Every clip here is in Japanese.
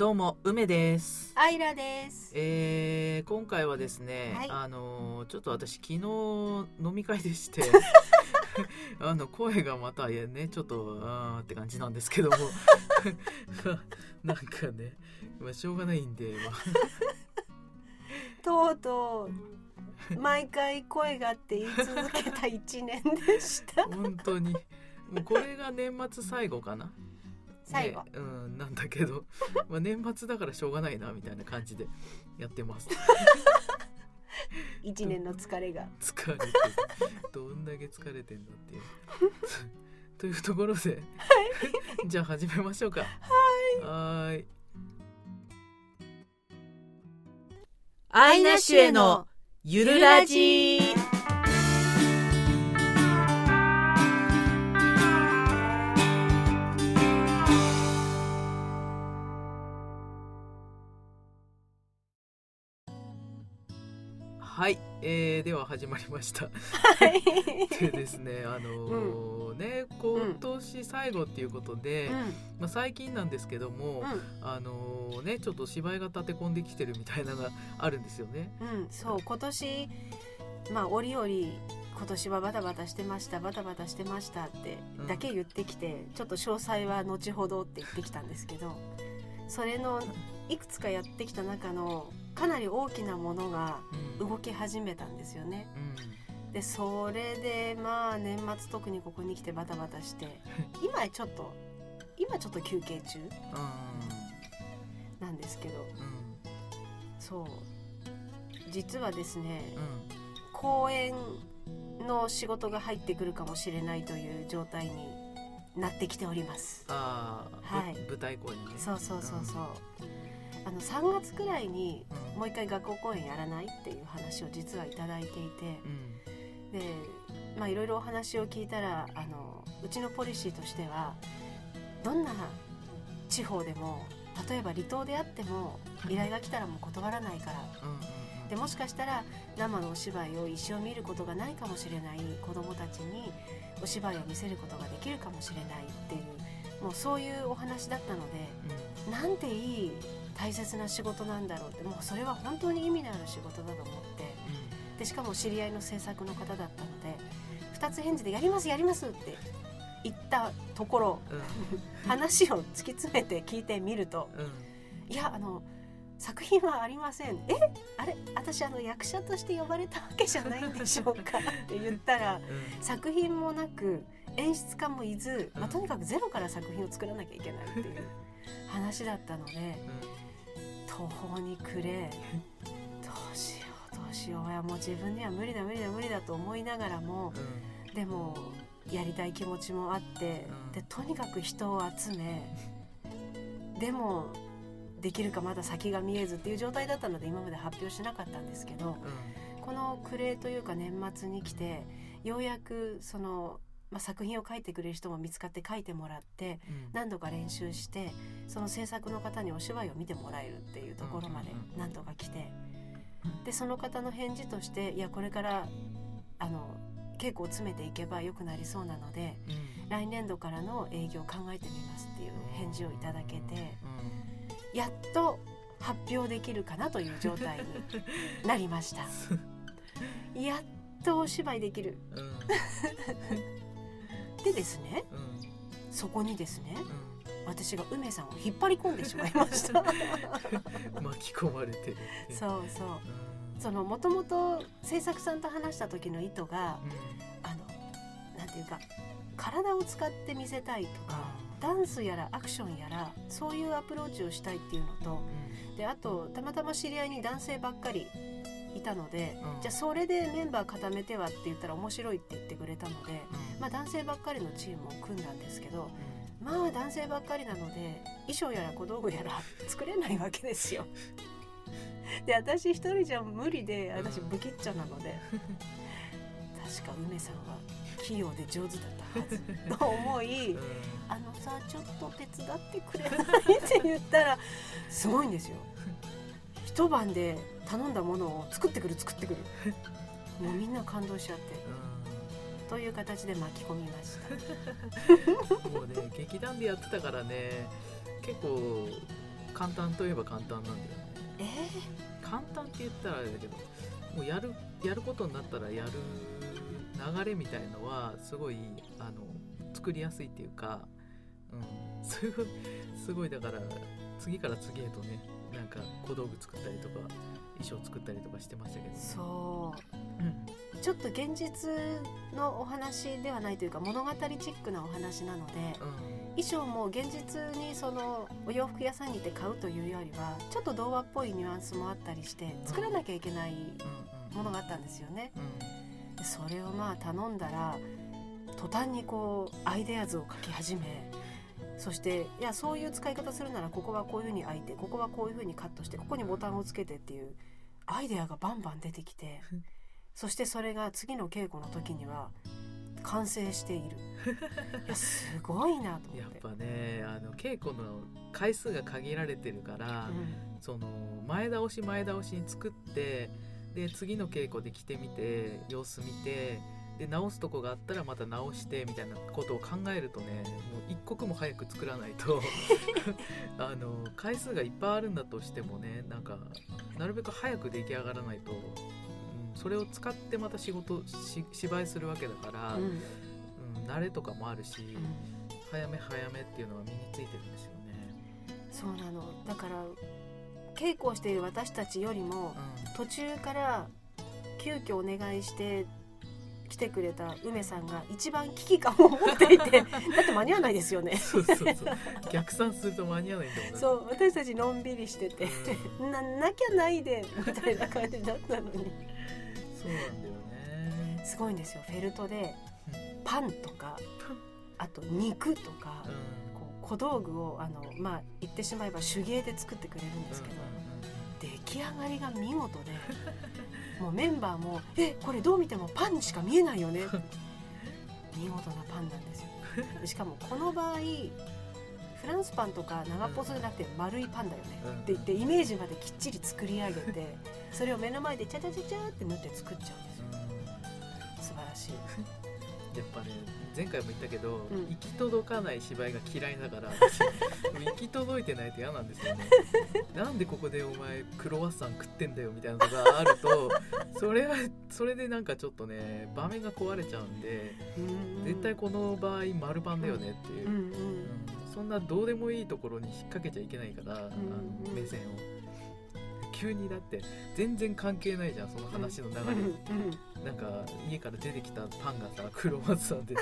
どうも梅です。アイラです。えー、今回はですね、はいあのーちょっと私昨日飲み会でして あの声がまたねちょっとあーって感じなんですけども なんかね、まあ、しょうがないんで、まあ とうとう毎回声がって言い続けた一年でした。本当にもうこれが年末最後かな。最後ねうんなんだけど、まあ、年末だからしょうがないなみたいな感じでやってます。一年の疲れが。疲れてる。どんだけ疲れてんだっていう。というところで、じゃあ始めましょうか。はい。はーい。アイナシュへのゆるラジはい、えー、では始まりました。はい。でですねあのーね今年最後っていうことで、まあ、最近なんですけども、あのーねちょっと芝居が立て込んできてるみたいなのがあるんですよね。うん、うん、そう今年まあ折々今年はバタバタしてましたバタバタしてましたってうん。だけ言ってきて、ちょっと詳細は後ほどって言ってきたんですけどそれのいくつかやってきた中のかなり大きなものがうん。動き始めたんですよね。うん。でそれでまあ年末特にここに来てバタバタして 今ちょっと今ちょっと休憩中なんですけど。うん。うんそう。実はですねうん。公演の仕事が入ってくるかもしれないという状態になってきております。ああ、はい。ぶ舞台公演ね。そうそうそうそうあの3月くらいにうん。もう一回学校公演やらないっていう話を実はいただいていて。うん。でまあいろいろお話を聞いたらあのうちのポリシーとしてはどんな地方でも例えば離島であっても依頼が来たらもう断らないから。うんうんでもしかしたら生のお芝居を一生見ることがないかもしれない子どもたちにお芝居を見せることができるかもしれないっていうもうそういうお話だったのでうん。なんていい大切な仕事なんだろうって。もうそれは本当に意味のある仕事だと思って。でしかも知り合いの制作の方だったので2つ返事で「やりますやります」って言ったところうん。話を突き詰めて聞いてみるとうん。うん「いやあの作品はありません」「え？あれ？私あの役者として呼ばれたわけじゃないんでしょうか」って言ったら作品もなく演出家もいず、まあ、うん。とにかくゼロから作品を作らなきゃいけないっていう 話だったので途方に暮れどうしようどうしよう。いやもう自分には無理だ無理だ無理だと思いながらもうん。でもやりたい気持ちもあってうん。でとにかく人を集めでもできるかまだ先が見えずっていう状態だったので今まで発表しなかったんですけどこの暮れというか年末に来てようやくその、まあ、作品を書いてくれる人も見つかって書いてもらって何度か練習してその制作の方にお芝居を見てもらえるっていうところまで何とか来て。でその方の返事としていやこれからあの稽古を詰めていけば良くなりそうなのでうん。来年度からの営業を考えてみますっていう返事をいただけてやっと発表できるかなという状態に なりました。やっとお芝居できる うんうんでですねうんそこにですねうん私が梅さんを引っ張り込んでしまいました。巻き込まれてるそうそう。うん。そのもともと制作さんと話した時の意図がうん。あのなんていうか体を使って見せたいとかダンスやらアクションやらそういうアプローチをしたいっていうのとであとたまたま知り合いに男性ばっかりいたので、うん。じゃあそれでメンバー固めてはって言ったら面白いって言ってくれたので、うん。まあ、男性ばっかりのチームを組んだんですけどまあ男性ばっかりなので衣装やら小道具やら作れないわけですよ。で私一人じゃ無理で私不吉っちゃなので確か梅さんは器用で上手だったはずと思いうん。あのさちょっと手伝ってくれないって言ったらすごいんですよ一晩で頼んだものを作ってくる作ってくる。もうみんな感動しちゃって。という形で巻き込みました。うんもうね劇団でやってたからね結構簡単といえば簡単なんだよね。え簡単って言ったらあれだけどもうやるやることになったらやる流れみたいのはすごいあの作りやすいっていうか、うん、すごいすごいだから次から次へとねなんか小道具作ったりとか衣装作ったりとかしてましたけど、ー、そう。うんちょっと現実のお話ではないというか物語チックなお話なのでうん。衣装も現実にそのお洋服屋さんに行って買うというよりはちょっと童話っぽいニュアンスもあったりして作らなきゃいけないうんものがあったんですよね。それをまあ頼んだら途端にこうアイデア図を書き始めそしていやそういう使い方するならここはこういうふうに開いてここはこういうふうにカットしてここにボタンをつけてっていうアイデアがバンバン出てきてそしてそれが次の稽古の時には完成している すごいなと思って。やっぱねあの稽古の回数が限られてるから、うんその前倒し前倒しに作ってで次の稽古で着てみて様子見てで直すとこがあったらまた直してみたいなことを考えるとねもう一刻も早く作らないと。あの回数がいっぱいあるんだとしてもねなんかなるべく早く出来上がらないと、うん、それを使ってまた仕事し芝居するわけだから、うん。うん慣れとかもあるし、うん。早め早めっていうのは身についてるんですよね。そうなの。だから稽古をしている私たちよりもうん。途中から急遽お願いして来てくれた梅さんが一番危機感を持っていて だって間に合わないですよね。そうそうそう。逆算すると間に合わないんだもんねそう私たちのんびりしててうん。ななきゃないでみたいな感じだったのに。そうなんだよね。すごいんですよ。フェルトでパンとかあと肉とかうん。こう小道具をあのまあ言ってしまえば手芸で作ってくれるんですけど出来上がりが見事でもうメンバーも「えこれどう見てもパンにしか見えないよね」見事なパンなんですよ。でしかもこの場合フランスパンとか長っぽそじゃなくて丸いパンだよね。うん。って言ってイメージまできっちり作り上げてそれを目の前でチャチャチャチャって縫って作っちゃうんですよ。うん。素晴らしいやっぱね前回も言ったけど、うん。行き届かない芝居が嫌いだから 私行き届いてないと嫌なんですよね。なんでここでお前クロワッサン食ってんだよみたいなのがあるとそれはそれでなんかちょっとね場面が壊れちゃうんで絶対この場合丸パンだよねっていう、うんうんうん。そんなどうでもいいところに引っ掛けちゃいけないから、あのうん目線を急にだって全然関係ないじゃんその話の流れ、うんうん。なんか家から出てきたパンがさクロワッサンで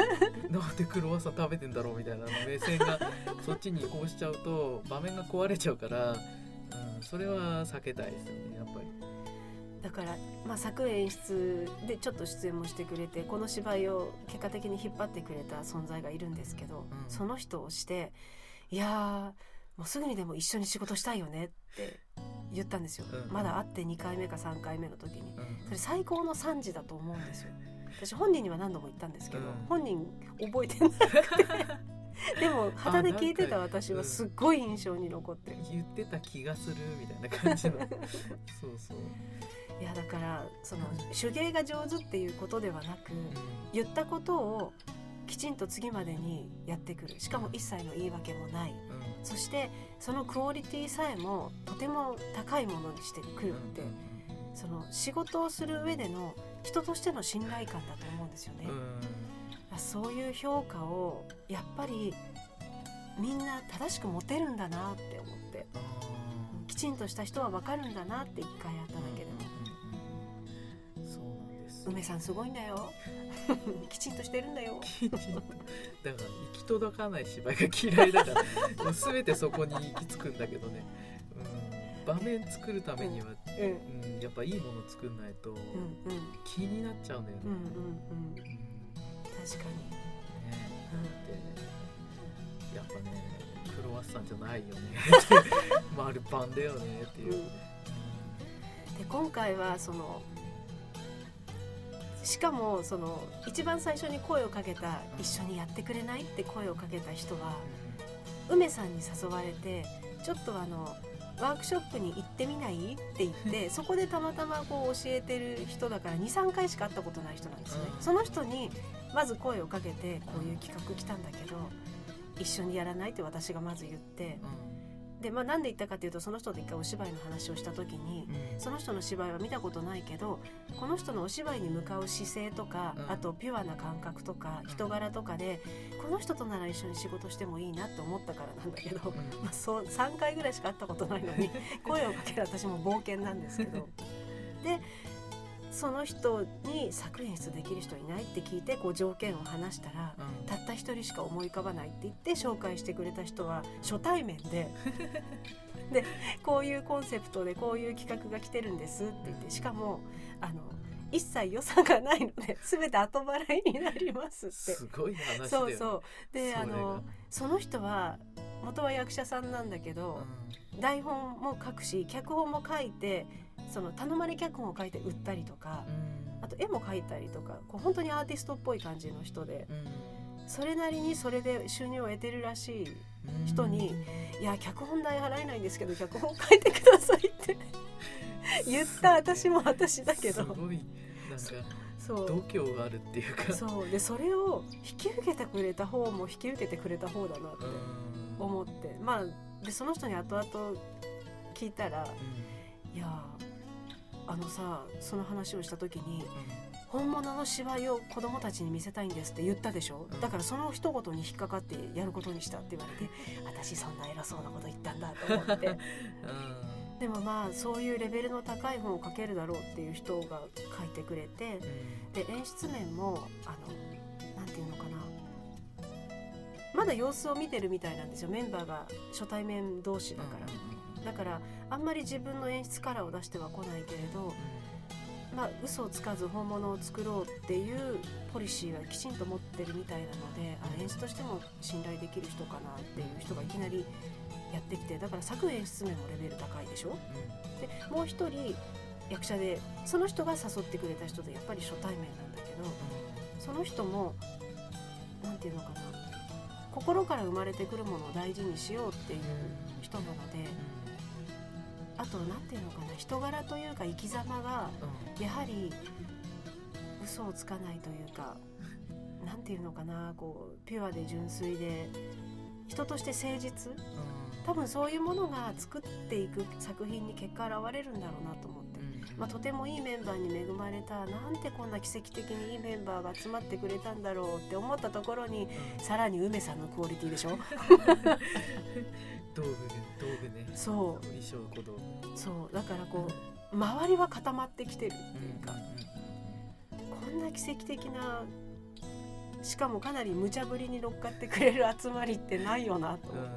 なんでクロワッサン食べてんだろうみたいな目線がそっちに移行しちゃうと場面が壊れちゃうから、うん、それは避けたいですよねやっぱり。だから、まあ、作演出でちょっと出演もしてくれてこの芝居を結果的に引っ張ってくれた存在がいるんですけど、うん。その人をして「いやーもうすぐにでも一緒に仕事したいよね」って言ったんですよ、うん。まだ会って2回目か3回目の時に。うん。それ最高の賛辞だと思うんですよ。私本人には何度も言ったんですけど、うん。本人覚えてなくて。でも旗で聞いてた私はすっごい印象に残ってる。言ってた気がするみたいな感じの。そうそう、いやだからその手芸が上手っていうことではなく、うん。言ったことをきちんと次までにやってくる。しかも一切の言い訳もない。うん。そしてそのクオリティさえもとても高いものにしてくるって、その仕事をする上での人としての信頼感だと思うんですよね。う、ん。そういう評価をやっぱりみんな正しく持てるんだなって思ってあきちんとした人は分かるんだなって一回やっただけで。も、梅さんすごい んだよ。きちんとしてるんだよ。きちんとだから行き届かない芝居が嫌いだから。もう全てそこに行き着くんだけどね、うん、場面作るためには、うん。うん、やっぱいいもの作んないとうんうん。気になっちゃうんだよね。うんうんうん。うん。ね。確かに、でやっぱねクロワッサンじゃないよね。丸パンだよねっていう。うん。で今回はそのしかもその一番最初に声をかけた「一緒にやってくれない?」って声をかけた人は梅さんに誘われてちょっとあのワークショップに行ってみない？って言って そこでたまたまこう教えてる人だから23回しか会ったことない人なんですね、うん。その人にまず声をかけてこういう企画来たんだけど一緒にやらないって私がまず言ってでまあなんで言ったかっていうとその人と一回お芝居の話をした時にうん。その人の芝居は見たことないけどこの人のお芝居に向かう姿勢とか、うん。あとピュアな感覚とかうん。人柄とかでこの人となら一緒に仕事してもいいなって思ったからなんだけど、うん。まあ、そう3回ぐらいしか会ったことないのに 声をかける私も冒険なんですけど。でその人に作演出できる人いないって聞いてこう条件を話したらうん。たった一人しか思い浮かばないって言って紹介してくれた人は初対面で。でこういうコンセプトでこういう企画が来てるんですって言ってしかもあの一切予算がないので 全て後払いになりますって。すごい話ね。そうそう。であのその人は元は役者さんなんだけど、台本も書くし脚本も書いてその頼まれ脚本を書いて売ったりとかうん。あと絵も描いたりとかこう本当にアーティストっぽい感じの人でうん。それなりにそれで収入を得てるらしいうん。人に「いや脚本代払えないんですけど脚本書いてください」って 言った私も私だけど。すごい。なんかそう。度胸があるっていうか。そう。でそれを引き受けてくれた方も引き受けてくれた方だなってうん。思って。まあでその人に後々聞いたら「いやあのさその話をした時に本物の芝居を子供たちに見せたいんですって言ったでしょ？うん。だからその一言に引っかかってやることにしたって言われて 私そんな偉そうなこと言ったんだと思って。うん。でもまあそういうレベルの高い本を書けるだろうっていう人が書いてくれてで演出面もあのなんていうのかな。まだ様子を見てるみたいなんですよ。メンバーが初対面同士だから。だからあんまり自分の演出カラーを出しては来ないけれどまあ嘘をつかず本物を作ろうっていうポリシーはきちんと持ってるみたいなのであ演出としても信頼できる人かなっていう人がいきなりやってきてだから作演出面もレベル高いでしょ？でもう一人役者でその人が誘ってくれた人でやっぱり初対面なんだけどその人もなんていうのかな心から生まれてくるものを大事にしようっていう人なのであとなんていうのかな人柄というか生き様がやはり嘘をつかないというかなんていうのかなこうピュアで純粋で人として誠実？多分そういうものが作っていく作品に結果現れるんだろうなと思って。まあ、とてもいいメンバーに恵まれたなんてこんな奇跡的にいいメンバーが集まってくれたんだろうって思ったところにさらに梅さんのクオリティでしょ？道具ね。道具ねそ衣装小道具。うそう。だからこう周りは固まってきてるっていうか、こんな奇跡的なしかもかなり無茶ぶりに乗っかってくれる集まりってないよなと思って、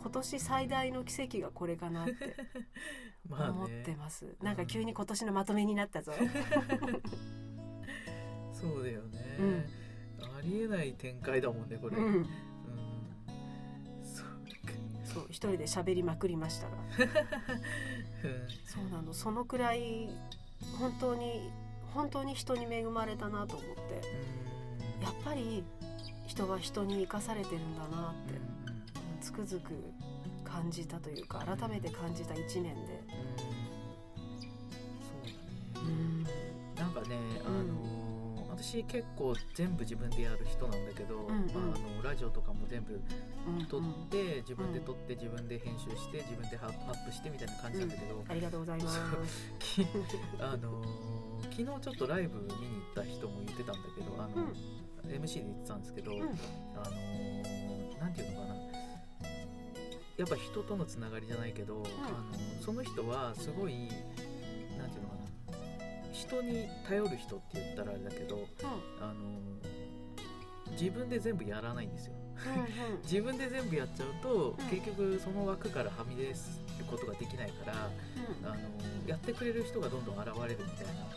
今年最大の奇跡がこれかなって まあ思ってねます、なんか急に今年のまとめになったぞ。そうだよね。うん。ありえない展開だもんねこれ。うんそう一人で喋りまくりましたが。そうなの。そのくらい本当に本当に人に恵まれたなと思って。やっぱり人は人に生かされてるんだなってつくづく感じたというか改めて感じた1年で、そうだね。なんかね、あのー私結構全部自分でやる人なんだけど、んうん。まあ、あのラジオとかも全部うん撮って、自分で撮って自分で編集して自分でアップしてみたいな感じなんだけど、ありがとうございます。き あのー昨日ちょっとライブ見に行った人も言ってたんだけどあの、MC で言ってたんですけど、うん。あのーなんていうのかな。やっぱ人とのつながりじゃないけど、あのその人はすごい人に頼る人って言ったらあれだけど、あのー自分で全部やらないんですよ。自分で全部やっちゃうと、うん。結局その枠からはみ出すことができないから、あのーやってくれる人がどんどん現れるみたいな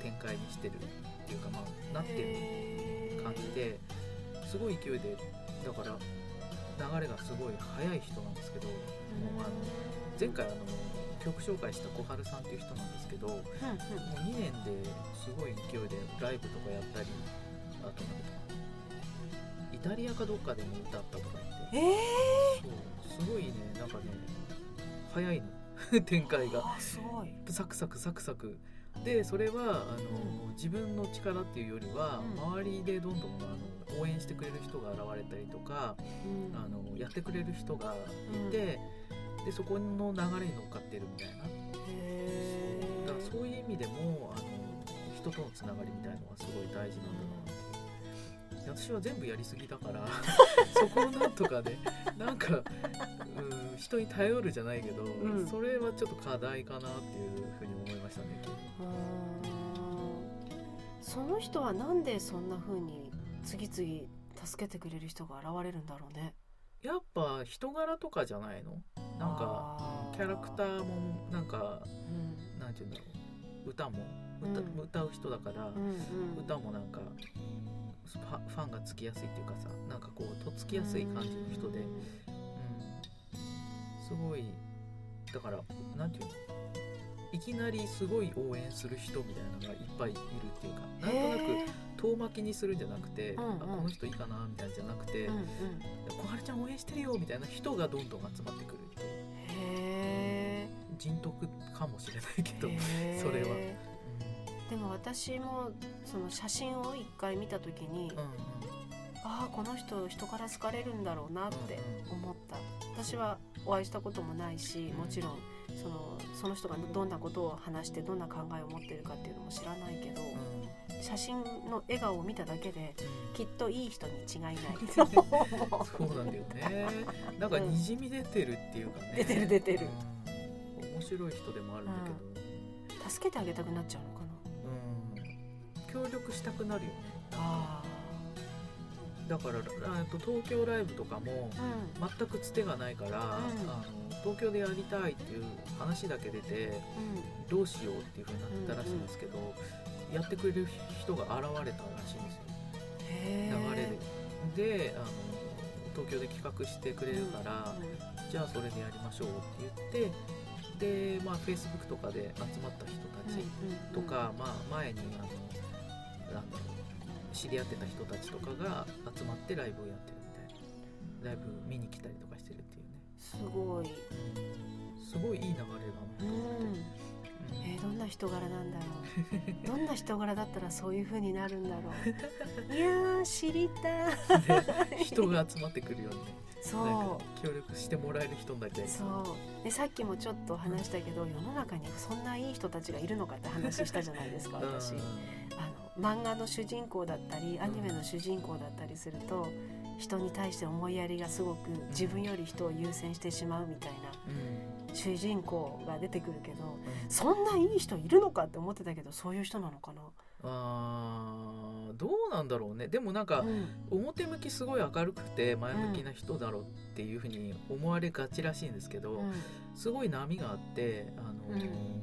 展開にしてるっていうかまあなってる感じですごい勢いでだから流れがすごい速い人なんですけどもうあの前回あの曲紹介した小春さんっていう人なんですけどもう2年ですごい勢いでライブとかやったりあとなんかイタリアかどっかでも歌ったとか言って。えそうすごいねなんかね早いの 展開が。あすごい。サクサクサクサク。でそれはあの自分の力っていうよりは、うん。周りでどんどんあの応援してくれる人が現れたりとか、うん。あのやってくれる人がいて、でそこの流れに乗っかってるみたいな。だからそういう意味でもあの人とのつながりみたいのはすごい大事なんだなって。私は全部やりすぎだから そこをなんとかねなんか、うん、人に頼るじゃないけど、ん。それはちょっと課題かなっていうふうに思いましたねその人はなんでそんな風に次々助けてくれる人が現れるんだろうねやっぱ人柄とかじゃないの？なんかキャラクターもなんかうん。なんて言うんだろう。歌も。歌,、うん。歌う人だから、うんうん。歌もなんかファンがつきやすいっていうかさなんかこうとっつきやすい感じの人で、うん、すごいだからなんていうの？いきなりすごい応援する人みたいなのがいっぱいいるっていうかなんとなくへ遠巻きにするんじゃなくて、うんうん。あこの人いいかなみたいなんじゃなくて、ーうんうん。小春ちゃん応援してるよみたいな人がどんどん集まってくるっていう。へ人徳かもしれないけど、それは。でも私もその写真を一回見た時に、うんうん。ああこの人人から好かれるんだろうなって思った。私はお会いしたこともないしもちろんそのその人がどんなことを話してどんな考えを持ってるかっていうのも知らないけどうんうん写真の笑顔を見ただけでうん。きっといい人に違いない そうなんだよね。なんかにじみ出てるっていうかね。出てる出てる。うん。面白い人でもあるんだけ助けてあげたくなっちゃうのかな。ど、うん、協力したくなるよね。あだからあと東京ライブとかもあ全くつてがないから、ん。あの東京でやりたいっていう話だけ出てうん。うんどうしようっていう風になったらしいんですけど、やってくれる人が現れたらしいんですよ。へ流れーで。であの東京で企画してくれるから、うん。じゃあそれでやりましょうって言ってでまあ Facebook とかで集まった人たちとか、まあ、前にあのなんだろう知り合ってた人たちとかが集まってライブをやってるみたいな。ライブ見に来たりとかしてるっていうね。すごい、すごいいい流れだなとうん思って、うんえーどんな人柄なんだろう。どんな人柄だったらそういう風になるんだろう。いやー知りたい。人が集まってくるようにね。そう。協力してもらえる人になりたいそう。でさっきもちょっと話したけど世の中にそんないい人たちがいるのかって話したじゃないですかうん。私。あの漫画の主人公だったりアニメの主人公だったりすると人に対して思いやりがすごく自分より人を優先してしまうみたいな。うん主人公が出てくるけどうん。そんないい人いるのかって思ってたけどそういう人なのかな、あーどうなんだろうね。でもなんか、うん。表向きすごい明るくて前向きな人だろうっていうふうに思われがちらしいんですけど、うん。すごい波があって、あのー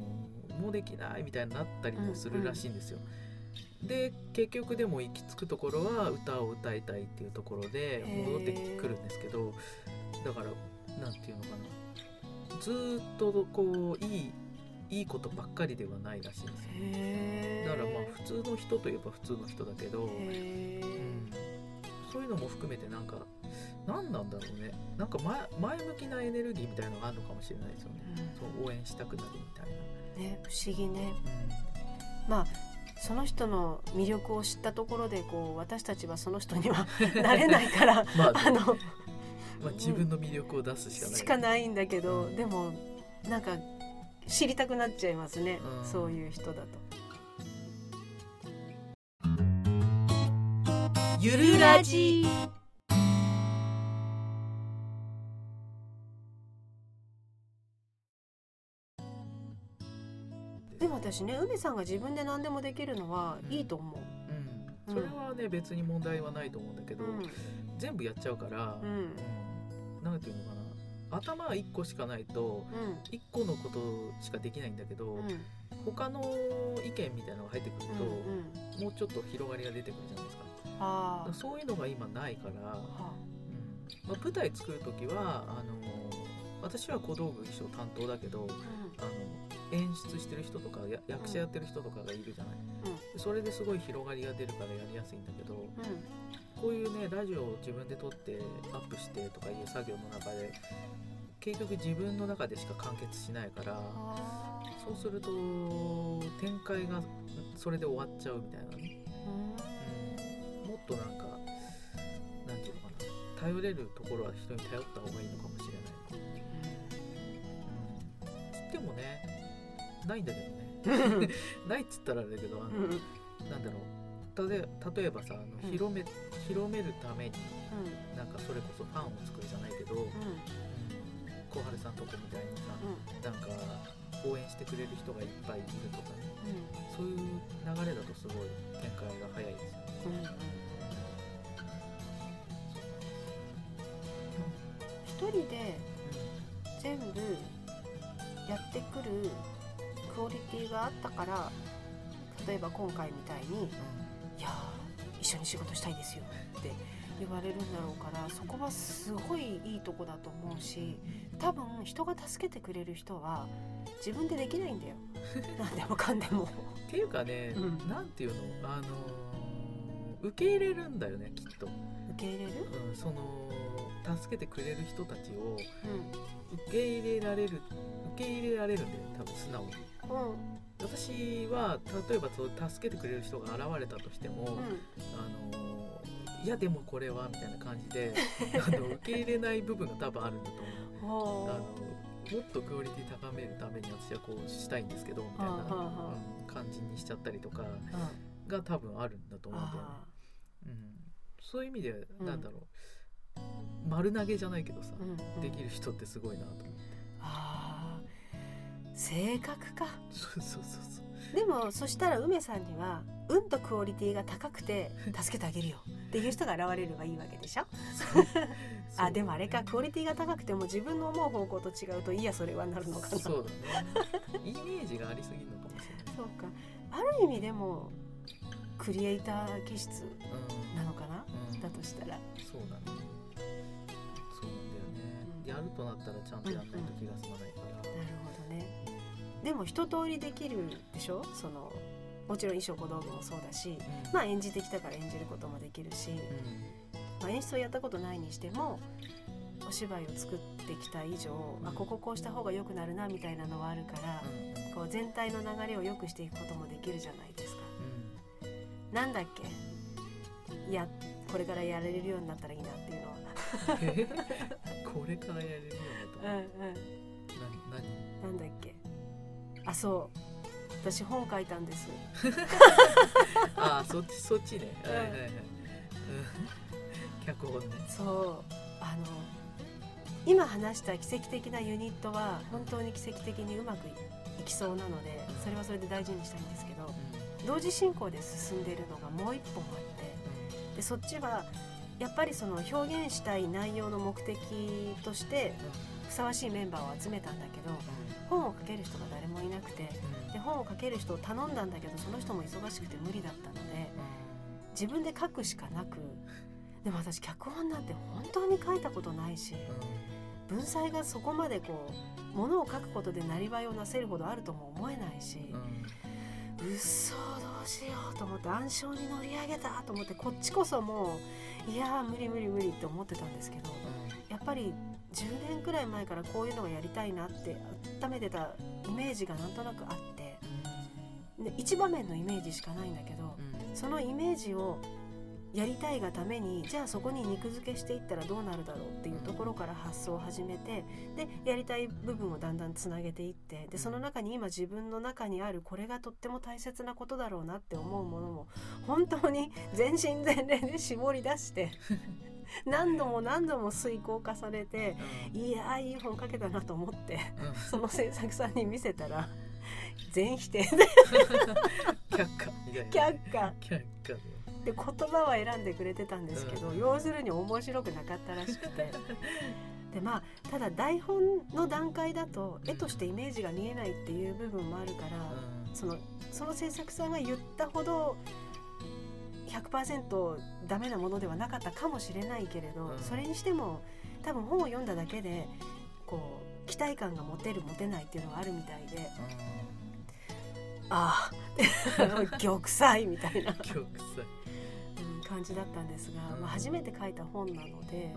もうできないみたいになったりもするらしいんですよ。で結局でも行き着くところは歌を歌いたいっていうところで戻ってくるんですけどだからなんていうのかなずーっとこういいいいことばっかりではないらしいんですよ。へー。だからまあ普通の人といえば普通の人だけど、うん。そういうのも含めてなんか何なんだろうね。なんか前前向きなエネルギーみたいのがあるのかもしれないですよね、そう応援したくなるみたいね不思議ね。な、まあその人の魅力を知ったところでこう私たちはその人には なれないから まああのまあ、自分の魅力を出すしかない、しかないんだけど、うん。でもなんか知りたくなっちゃいますね、うん。そういう人だと。ゆるラジ。でも私ね梅さんが自分で何でもできるのはいいと思う。うん、それはね別に問題はないと思うんだけど、うん。全部やっちゃうから、うんうんなんていうのかな。頭は1個しかないとうん。1個のことしかできないんだけど、うん。他の意見みたいなのが入ってくると、うんうん。もうちょっと広がりが出てくるじゃないですか。からそういうのが今ないから、うん。まあ、舞台作る時はあの私は小道具衣装担当だけどあの演出してる人とかや役者やってる人とかがいるじゃない、それですごい広がりが出るからやりやすいんだけどうんうんこういうねラジオを自分で撮ってアップしてとかいう作業の中で結局自分の中でしか完結しないからあそうすると展開がそれで終わっちゃうみたいなね、ーうん。うん、もっとなんかなんていうのかな。頼れるところは人に頼った方がいいのかもしれない、うん、つってもねないんだけどね。ないっつったらあれだけどあの、なんだろう例え例えばさあのうん。広め、広めるためにうん。なんかそれこそファンを作るじゃないけど、うん。小春さんとこみたいにさなんか応援してくれる人がいっぱいいるとかね。そういう流れだとすごい展開が早いですよね。うんうん一人で全部やってくるクオリティがあったから例えば今回みたいに「いやー一緒に仕事したいですよ」って言われるんだろうからそこはすごいいいとこだと思うし多分人が助けてくれる人は自分でできないんだよ。なんでもかんでも。っていうかね、うん。なんていうの？あのー受け入れるんだよねきっと、受け入れる、うん、その助けてくれる人たちをうん。受け入れられる受け入れられるんだよ多分素直に。うん私は例えばそう助けてくれる人が現れたとしても、うん。あのいやでもこれはみたいな感じで あの受け入れない部分が多分あるんだと思う。ほあのもっとクオリティ高めるために私はこうしたいんですけどみたいな、感じにしちゃったりとかううん。が多分あるんだと思うんだよね、あうん、そういう意味でうんなんだろう、丸投げじゃないけどさ、ーうんうん。できる人ってすごいなと思って。あー性格か。そうそうそうそう。でもそしたら梅さんにはうんとクオリティが高くて 助けてあげるよ。っていう人が現れればいいわけでしょ？あでもあれかクオリティが高くても自分の思う方向と違うといいやそれはなるのかな。そうだね。イメージがありすぎるのかもしれない。そうか。ある意味でもクリエイター気質なのかな？うん、うん、だとしたら。そうだね。そうなんだよね、うん。やるとなったらちゃんとやんないと気が済まないでも一通りできるでしょ？そのもちろん衣装小道具もそうだしうん。まあ演じてきたから演じることもできるし、うん。まあ、演出をやったことないにしてもお芝居を作ってきた以上、あこここうした方が良くなるなみたいなのはあるから、うん。こう全体の流れを良くしていくこともできるじゃないですか。うん。なんだっけ？いやこれからやれるようになったらいいなっていうのは。え これからやれるようになったら。な何？なんだっけ？あそう。私本書いたんです。ああそっちそっちね、うんはいはいはい、うん、脚本ね。そう。あの今話した奇跡的なユニットは本当に奇跡的にうまくいきそうなのでそれはそれで大事にしたいんですけど同時進行で進んでるのがもう一本あってでそっちはやっぱりその表現したい内容の目的としてふさわしいメンバーを集めたんだけど本を書ける人が誰もいなくてで本を書ける人を頼んだんだけどその人も忙しくて無理だったので自分で書くしかなくでも私脚本なんて本当に書いたことないし文才がそこまでこうものを書くことでなりわいをなせるほどあるとも思えないしうっそどうしようと思って暗礁に乗り上げたと思ってこっちこそもういやー無理無理無理って思ってたんですけどやっぱり10年くらい前からこういうのがやりたいなって温めてたイメージがなんとなくあってで一場面のイメージしかないんだけどそのイメージをやりたいがためにじゃあそこに肉付けしていったらどうなるだろうっていうところから発想を始めてでやりたい部分をだんだんつなげていってでその中に今自分の中にあるこれがとっても大切なことだろうなって思うものも本当に全身全霊で絞り出して 何度も何度も遂行化されていやーいい本書けたなと思って その制作さんに見せたら 全否定で。却下。却下。却下。でで言葉は選んでくれてたんですけど、うん。要するに面白くなかったらしくて。でまあただ台本の段階だと絵としてイメージが見えないっていう部分もあるから、そのその制作さんが言ったほど100%ダメなものではなかったかもしれないけれど、うん。それにしても多分本を読んだだけでこう期待感が持てる持てないっていうのがあるみたいで。ああ。玉砕みたいな、極彩うん。感じだったんですが、うん。まあ、初めて書いた本なので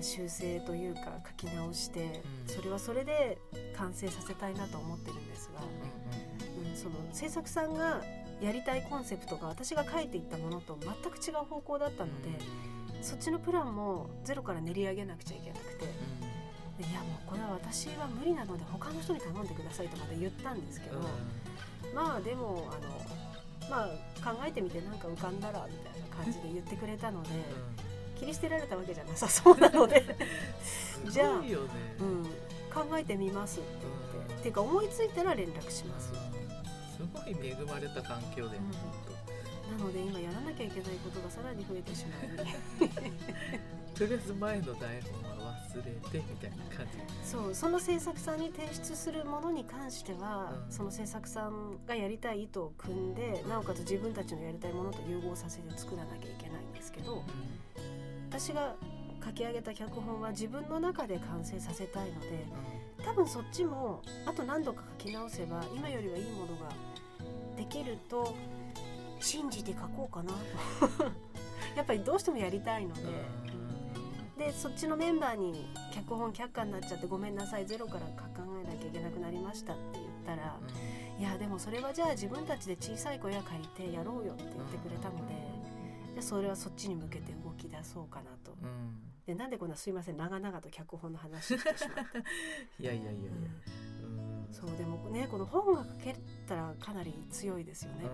修正というか書き直して、うん。それはそれで完成させたいなと思ってるんですが、うん。うん、その制作さんがやりたいコンセプトが私が書いていったものと全く違う方向だったので、そっちのプランもゼロから練り上げなくちゃいけなくてでいやもうこれは私は無理なので他の人に頼んでくださいとまで言ったんですけど、まあでもあのまあ考えてみてなんか浮かんだらみたいな感じで言ってくれたので切り捨てられたわけじゃなさそうなので、す じゃあね。うん、考えてみますって言ってっていうか思いついたら連絡します。すごい恵まれた環境で、うん。なので今やらなきゃいけないことがさらに増えてしまいとりあえず前の台本は忘れてみたいな感じ。そうその制作さんに提出するものに関しては、うん。その制作さんがやりたい意図を組んでなおかつ自分たちのやりたいものと融合させて作らなきゃいけないんですけど私が書き上げた脚本は自分の中で完成させたいので多分そっちもあと何度か書き直せば今よりはいいものができると信じて書こうかなと。やっぱりどうしてもやりたいので。でそっちのメンバーに脚本却下になっちゃってごめんなさいゼロから考えなきゃいけなくなりましたって言ったらいやでもそれはじゃあ自分たちで小さい小屋借りてやろうよって言ってくれたのでじゃあそれはそっちに向けて動き出そうかなと。うんうんでなんでこんなすいません長々と脚本の話してしまう、いやいやいやいや。そうでもねこの本が書けたらかなり強いですよね。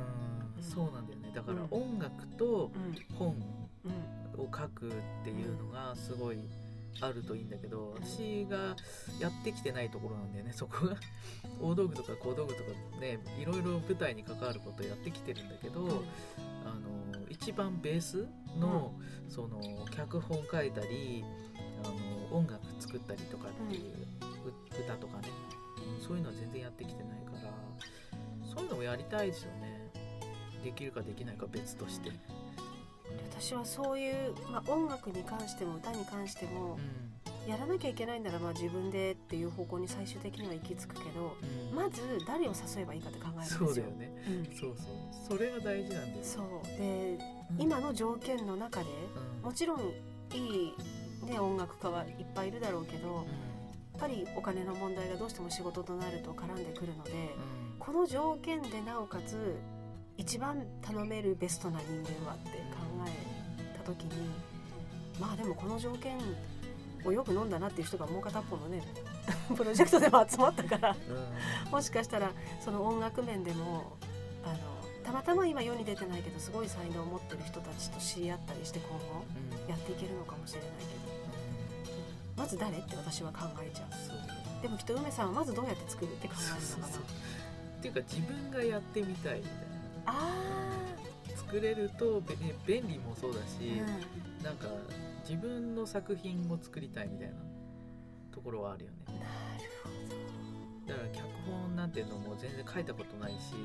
うん。そうなんだよね。だからうん。音楽とうん本うんを書くっていうのがすごいあるといいんだけど私がやってきてないところなんだよね そこが。大道具とか小道具とかねいろいろ舞台に関わることやってきてるんだけど、あの一番ベースの,、その脚本書いたりあの音楽作ったりとかっていう、う歌とかね。そういうのは全然やってきてないからそういうのもやりたいですよね。できるかできないか別として。私はそういう、まあ、音楽に関しても歌に関してもうんやらなきゃいけないならまあ自分でっていう方向に最終的には行き着くけどうん。まず誰を誘えばいいかって考えるんですよ。そうだよね。うん。そうそう。それが大事なんですそう。で今の条件の中でもちろんいい、ね、音楽家はいっぱいいるだろうけどやっぱりお金の問題がどうしても仕事となると絡んでくるのでこの条件でなおかつ一番頼めるベストな人間はって考えた時にまあでもこの条件をよく飲んだなっていう人がもう片っぽのね プロジェクトでも集まったから。もしかしたらその音楽面でもあのたまたま今世に出てないけどすごい才能を持ってる人たちと知り合ったりして今後やっていけるのかもしれないけど。まず誰って私は考えちゃう。でもきっと梅さんはまずどうやって作るって考えるのかな。っていうか自分がやってみたいみたいあな作れるとべ便利もそうだし、ー、なんか自分の作品を作りたいみたいなところはあるよね。うん、なるだから脚本なんていうのも全然書いたことないし、ほ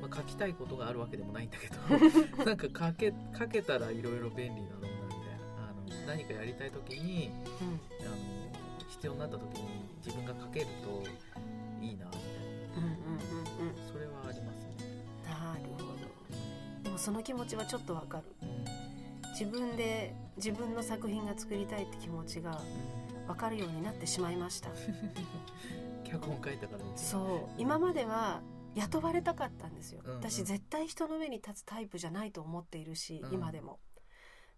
ど、まあ、書きたいことがあるわけでもないんだけど なんか書け書けたらいろいろ便利なのになみたいな。あの何かやりたい時にうんあの必要になった時に自分が書けるといいなみたいな。うんうんうんうん。それはありますね。なるほど。でもその気持ちはちょっとわかる。うん自分で自分の作品が作りたいって気持ちが分かるようになってしまいました。脚本書いたからですよそう。今までは雇われたかったんですよ、うんうん。私絶対人の上に立つタイプじゃないと思っているし、うん。今でも。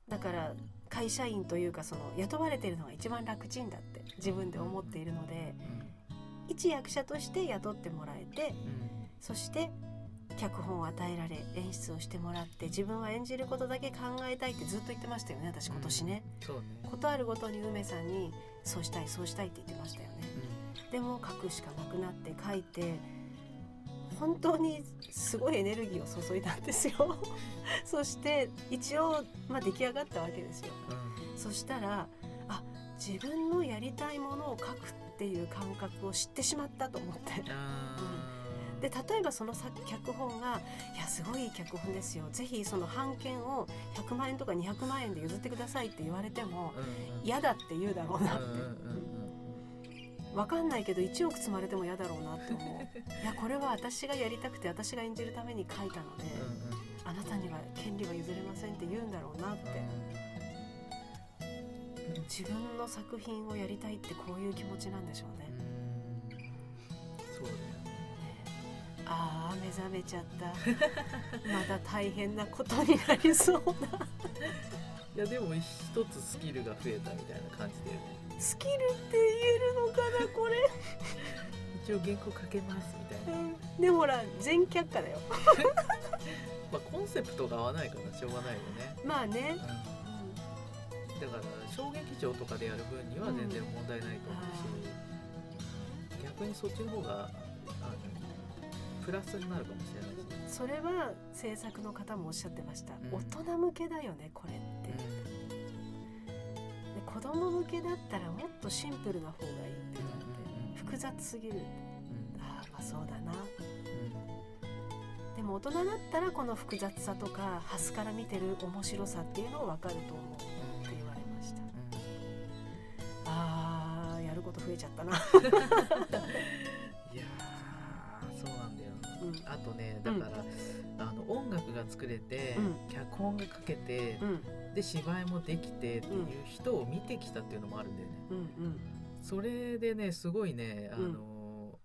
だから会社員というかその雇われてるのが一番楽ちんだって自分で思っているので一役者として雇ってもらえてうん。そして脚本を与えられ演出をしてもらって自分は演じることだけ考えたいってずっと言ってましたよね私今年ね、そうね、ことあるごとに梅さんにそうしたいそうしたいって言ってましたよね。でも書くしかなくなって書いて本当にすごいエネルギーを注いだんですよ。そして一応、まあ、出来上がったわけですよ。うん。そしたらあ自分のやりたいものを書くっていう感覚を知ってしまったと思って。あーで例えばその作脚本が「いやすごい脚本ですよ。ぜひその版権を100万円とか200万円で譲ってください」って言われても嫌だって言うだろうなって、分かんないけど1億積まれても嫌だろうなって思う。いやこれは私がやりたくて私が演じるために書いたので、あなたには権利は譲れませんって言うんだろうなって、う自分の作品をやりたいってこういう気持ちなんでしょうね。ああ目覚めちゃった。また大変なことになりそうだ いやでも一つスキルが増えたみたいな感じでスキルって言えるのかなこれ、一応原稿書けますみたいな、うん、でもほら全却下だよ。まあコンセプトが合わないからしょうがないよね、まあね、うん、だから小劇場とかでやる分には全然問題ないと思うし、逆にそっちの方がプラスになるかもしれないし。ねそれは制作の方もおっしゃってました、うん。大人向けだよねこれって、で子供向けだったらもっとシンプルな方がいいって言われて、うん複雑すぎる。うん。ああまあそうだな。うん。でも大人だったらこの複雑さとかハスから見てる面白さっていうのを分かると思うって言われました。あーやること増えちゃったな、あとねだから、あの音楽が作れて、うん。脚本が書けて、うん。で芝居もできてっていう人を見てきたっていうのもあるんだよね、うんうん。それでねすごいねあうん。の、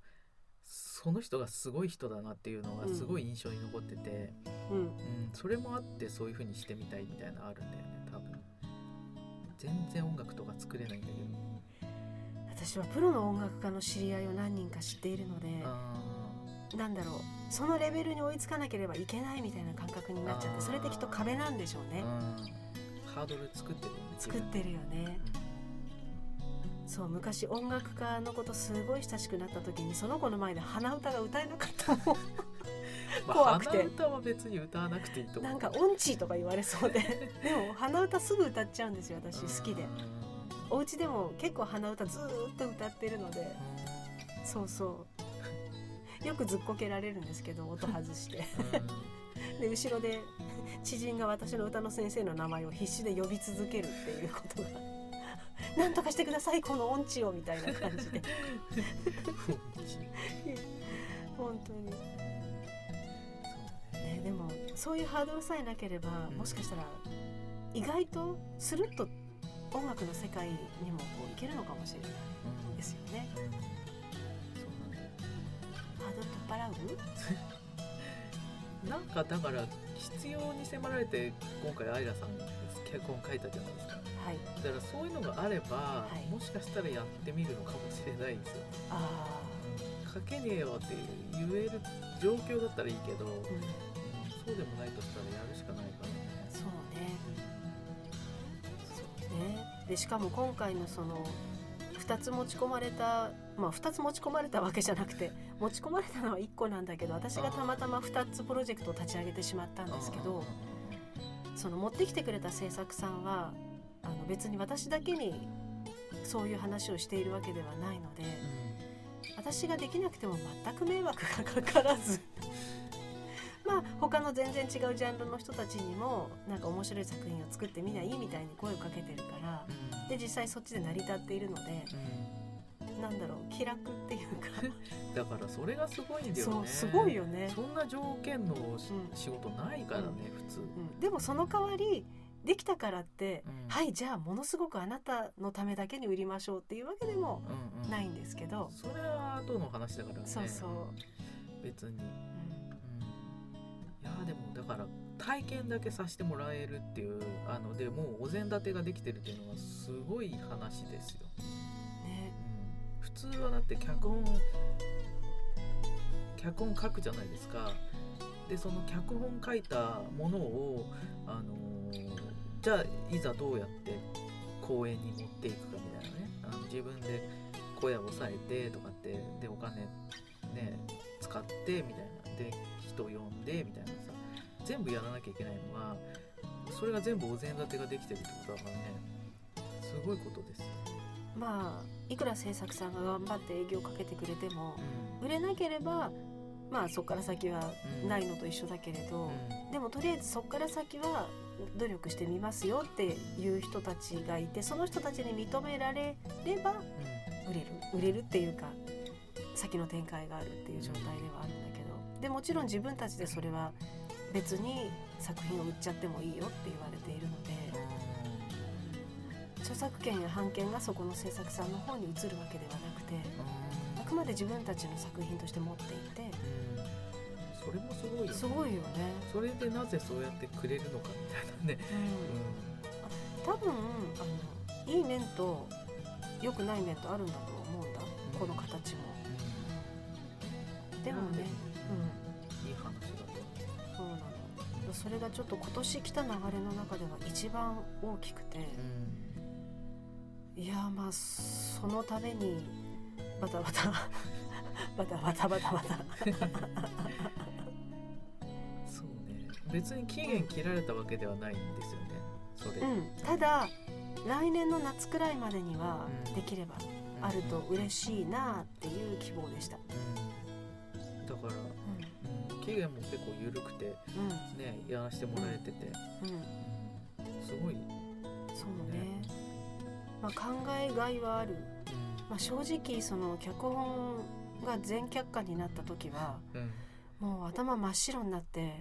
その人がすごい人だなっていうのがすごい印象に残ってて、うん。うん。それもあってそういう風にしてみたいみたいなのあるんだよね多分。全然音楽とか作れないんだけど。私はプロの音楽家の知り合いを何人か知っているのであなんだろうそのレベルに追いつかなければいけないみたいな感覚になっちゃってそれってきっと壁なんでしょうね。ハードル作ってるよね作ってるよね。そう昔音楽家のことすごい親しくなった時にその子の前で鼻歌が歌えなかったもんまあ怖くて。鼻歌は別に歌わなくていいと思う。なんか音痴とか言われそうで。でも鼻歌すぐ歌っちゃうんですよ私好きで。うん。お家でも結構鼻歌ずーっと歌ってるので。そうそうよくずっこけられるんですけど 音外して。うん。で後ろで知人が私の歌の先生の名前を必死で呼び続けるっていうことが「なんとかしてくださいこの音痴を」みたいな感じで。本当に、ね、でもそういうハードルさえなければうん。もしかしたら意外とスルッと音楽の世界にもこういけるのかもしれないうんですよね払う？なんかだから必要に迫られて今回アイラさん脚本書いたじゃないですか。はい。だからそういうのがあれば、はい。もしかしたらやってみるのかもしれないですよ。あ書けねえよって言える状況だったらいいけど、あ、うん、そうでもないとしたらやるしかないからね。そうね。そうね。でしかも今回のその2つ持ち込まれたまあ2つ持ち込まれたわけじゃなくて持ち込まれたのは1個なんだけど私がたまたま2つプロジェクトを立ち上げてしまったんですけどその持ってきてくれた制作さんはあの別に私だけにそういう話をしているわけではないので私ができなくても全く迷惑がかからずまあ他の全然違うジャンルの人たちにもなんか面白い作品を作ってみないみたいに声をかけてるからうん。うんで実際そっちで成り立っているのでうん。なんだろう気楽っていうか。だからそれがすごいんだよね。そうすごいよね、そんな条件のしうん。仕事ないからね、普通、うん、でもその代わりできたからって、うん。はいじゃあものすごくあなたのためだけに売りましょうっていうわけでもうんうん。ないんですけど、それは後の話だからね。そうそう、別に、うん、いうんやでもだから体験だけさせてもらえるっていうあのでもうお膳立てができてるっていうのはすごい話ですよ、ね。うん、普通はだって脚本脚本書くじゃないですか。でその脚本書いたものをあのーじゃあいざどうやって公演に持っていくかみたいなね。あの自分で小屋を抑えてとかってでお金ね使ってみたいな。で人呼んでみたいなさ全部やらなきゃいけないのがそれが全部お膳立てができてるってことだからね。すごいことですよ、まあいくら制作さんが頑張って営業かけてくれてもうん。売れなければまあそこから先はうん。ないのと一緒だけれど、うん。でもとりあえずそこから先は努力してみますよっていう人たちがいてその人たちに認められれば売れる。売れるっていうか先の展開があるっていう状態ではある。んだでもちろん自分たちでそれは別に作品を売っちゃってもいいよって言われているので著作権や版権がそこの制作さんの方に移るわけではなくてあくまで自分たちの作品として持っていてうん。それもすごいよね。すごいよね、それでなぜそうやってくれるのかみたいなね、うん、多分あのいい面と良くない面とあるんだと思うんだ、うん。この形も。うん。でもねいい話だとう。んそうなの。それがちょっと今年来た流れの中では一番大きくて、いやまあそのためにバタバタ。バタバタバタバタ。そうね。別に期限切られたわけではないんですよね。それ、うん。ただ来年の夏くらいまでにはうん。できればあると嬉しいなっていう希望でした、うん期限も結構緩くてんねやらせてもらえてて、すごい、うんそうね、まあ、考えがいはある、まあ、正直その脚本が全却下になった時はうん。もう頭真っ白になって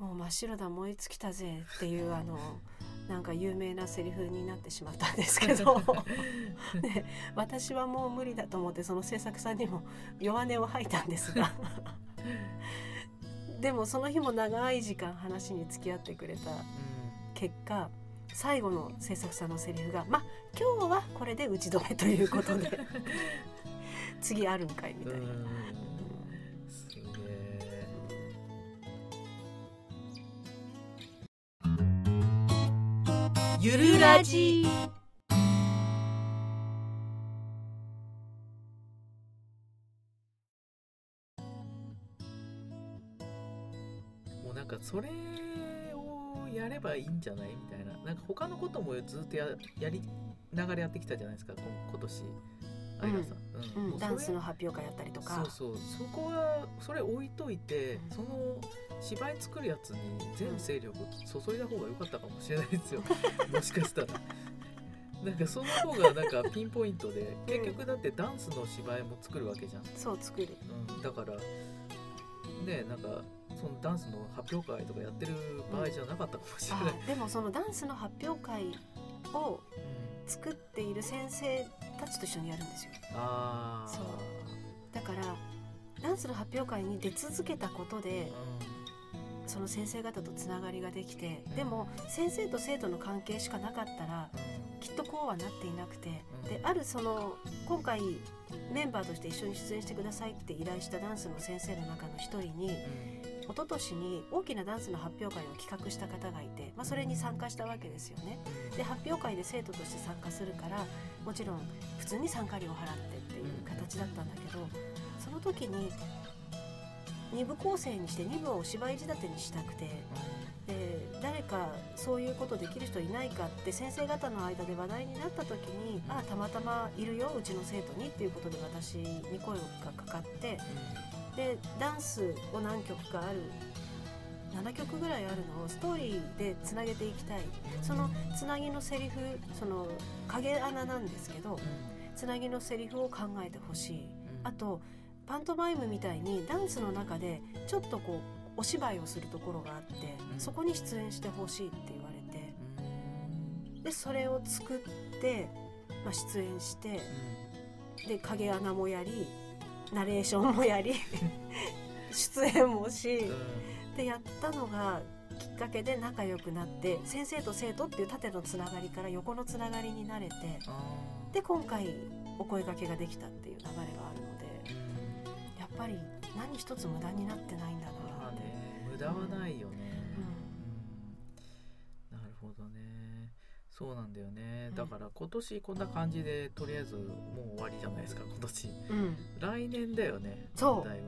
う、ん。もう真っ白だ燃え尽きたぜっていう あのなんか有名なセリフになってしまったんですけど。で 私はもう無理だと思ってその制作さんにも弱音を吐いたんですが でもその日も長い時間話に付き合ってくれた結果最後の制作さんのセリフが「まあ今日はこれで打ち止め」ということで 次あるんかいみたいな。ゆるラジかそれをやればいいんじゃない？みたいな。なんか他のこともずっとややりながらやってきたじゃないですか。今今年。アイラさん、うん、もうそれダンスの発表会やったりとか。そうそう。そこはそれ置いといて、うん。その芝居作るやつに全勢力注いだ方が良かったかもしれないですよ。もしかしたら。なんかその方がなんかピンポイントで結局だってダンスの芝居も作るわけじゃん、そう作る。うん、だからねなんかそのダンスの発表会とかやってる場合じゃなかったかもしれない、あでもそのダンスの発表会をうん。作っている先生たちと一緒にやるんですよ。ああそう。だからダンスの発表会に出続けたことでその先生方とつながりができてでも先生と生徒の関係しかなかったらきっとこうはなっていなくてうん。であるその今回メンバーとして一緒に出演してくださいって依頼したダンスの先生の中の一人に一昨年に大きなダンスの発表会を企画した方がいて、まあ、それに参加したわけですよね。で発表会で生徒として参加するからもちろん普通に参加料を払ってっていう形だったんだけどその時に2部構成にして2部をお芝居仕立てにしたくてで誰かそういうことできる人いないかって先生方の間で話題になった時に「ああたまたまいるようちの生徒に」っていうことで私に声がかかってでダンスを何曲かある7曲ぐらいあるのをストーリーでつなげていきたい。そのつなぎのセリフその影穴なんですけどつなぎのセリフを考えてほしい。あとパントマイムみたいにダンスの中でちょっとこうお芝居をするところがあってうん。そこに出演してほしいって言われて。でそれを作って、まあ、出演してで影穴もやりナレーションもやり出演もしでやったのがきっかけで仲良くなって先生と生徒っていう縦のつながりから横のつながりになれてで今回お声掛けができたっていう流れがあるのでやっぱり何一つ無駄になってないんだなまあって。ね無駄はないよね、そうなんだよね。うん。だから今年こんな感じでとりあえずもう終わりじゃないですか今年。うん、来年だよねそう。問題は。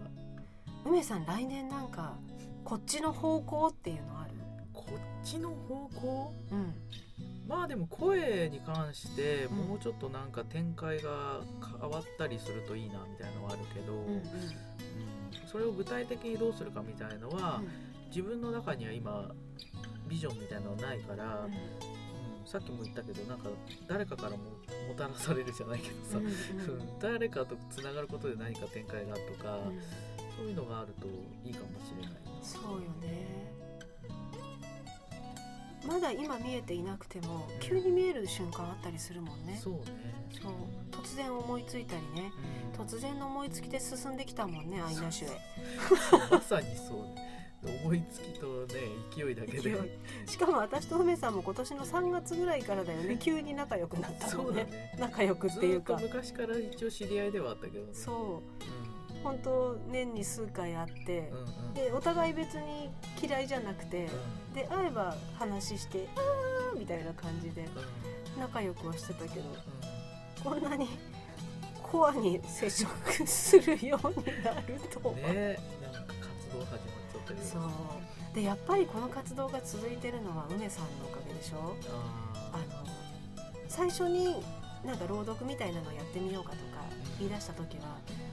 梅さん来年なんかこっちの方向っていうのある？こっちの方向？うん。まあでも声に関してうん。もうちょっとなんか展開が変わったりするといいなみたいなのはあるけど、うんうん。それを具体的にどうするかみたいのは、自分の中には今ビジョンみたいなのはないから、うんさっきも言ったけどなんか誰かからももたらされるじゃないけどさ、うんうん。うん誰かとつながることで何か展開がとか、うん。そういうのがあるといいかもしれないな。そうよね。まだ今見えていなくても急に見える瞬間あったりするもんね。そうね。そう。突然思いついたりね。うん。突然の思いつきで進んできたもんねアイナシュへ。まさにそうね思いつきとね勢いだけで。しかも私と梅さんも今年の3月ぐらいからだよね。急に仲良くなったそうもんねだね。仲良くっていうか。昔から一応知り合いではあったけどね。そう。本当年に数回会って。うん、うん。うんでお互い別に嫌いじゃなくてで会えば話して「あー」みたいな感じでうん。仲良くはしてたけど。うん。こんなにコアに接触するようになるとは、うんねなんか活動始まそう。でやっぱりこの活動が続いてるのは梅さんのおかげでしょ？ああの最初になんか朗読みたいなのやってみようかとか言い出した時は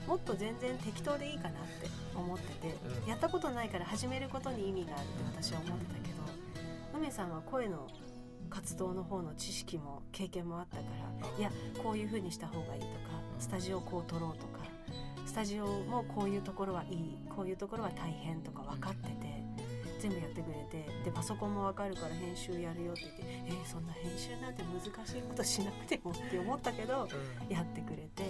もっと全然適当でいいかなって思ってて、うん。やったことないから始めることに意味があるって私は思ってたけど梅さんは声の活動の方の知識も経験もあったからいやこういう風にした方がいいとかスタジオをこう撮ろうとかスタジオもこういうところはいいこういうところは大変とか分かってて。全部やってくれてでパソコンも分かるから編集やるよって言ってえーそんな編集なんて難しいことしなくてもって思ったけどやってくれて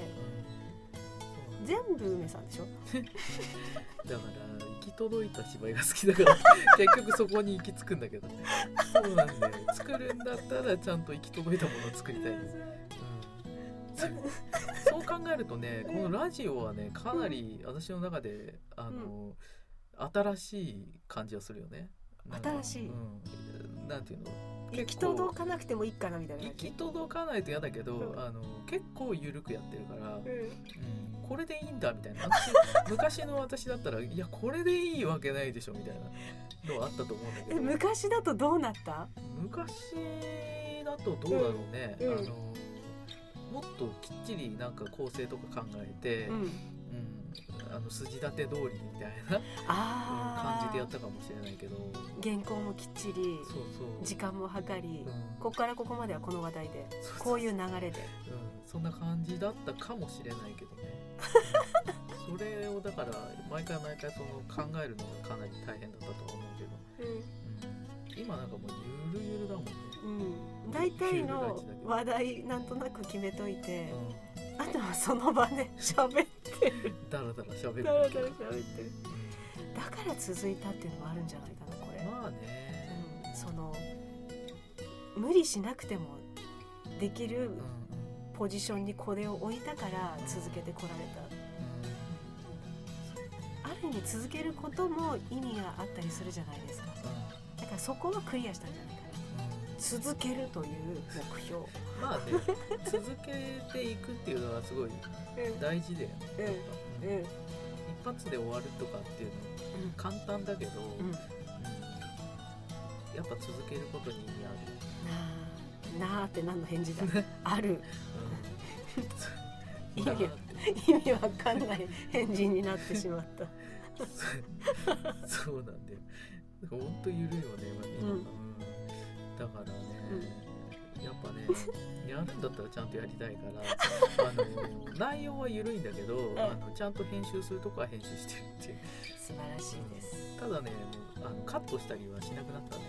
全部梅さんでしょ？だから行き届いた芝居が好きだから 結局そこに行き着くんだけど。そうなんだよ。作るんだったらちゃんと行き届いたものを作りたい、うん、そう考えるとねこのラジオはねかなり私の中であの、新しい感じはするよね。新しい。うん、なんていうの？行き届かなくてもいいかなみたいな行き届かないと嫌だけど、うん。あの結構緩くやってるから、うん。うん、これでいいんだみたいな。私昔の私だったらいやこれでいいわけないでしょみたいなのはあったと思うんだけえど昔だとどうなった？昔だとどうだろうね、あのもっときっちりなんか構成とか考えて、うん。うんあの筋立て通りみたいな、感じでやったかもしれないけど。原稿もきっちりそうそう。時間も計りうん。ここからここまではこの話題でこういう流れで。うん、そんな感じだったかもしれないけどね、うん。それをだから毎回毎回その考えるのがかなり大変だったとは思うけど、うん、今なんかもうゆるゆるだもんね、うん大体の話題なんとなく決めといてあとはその場で 喋ってる。うん、だらだら喋るだらだだけら喋ってる。だから続いたっていうのもあるんじゃないかなこれ、まあね、うん、その無理しなくてもできるうんうん。ポジションにこれを置いたから続けてこられた。ある意味続けることも意味があったりするじゃないですか。だからそこはクリアしたんじゃない？続けるという目標。まあね続けていくっていうのはすごい大事だよね、うん。うん。一発で終わるとかっていうの簡単だけど、うん。うん。やっぱ続けることに意味ある。なあって何の返事だ。ある。うん、意味意味わかんない返事になってしまった。そうなんだよ。ほんとゆるいよね、まあうんだからね、やっぱねやるんだったらちゃんとやりたいから あの内容はゆるいんだけど、あのちゃんと編集するとこは編集してるっていう。素晴らしいです。ただねもうあのカットしたりはしなくなったね。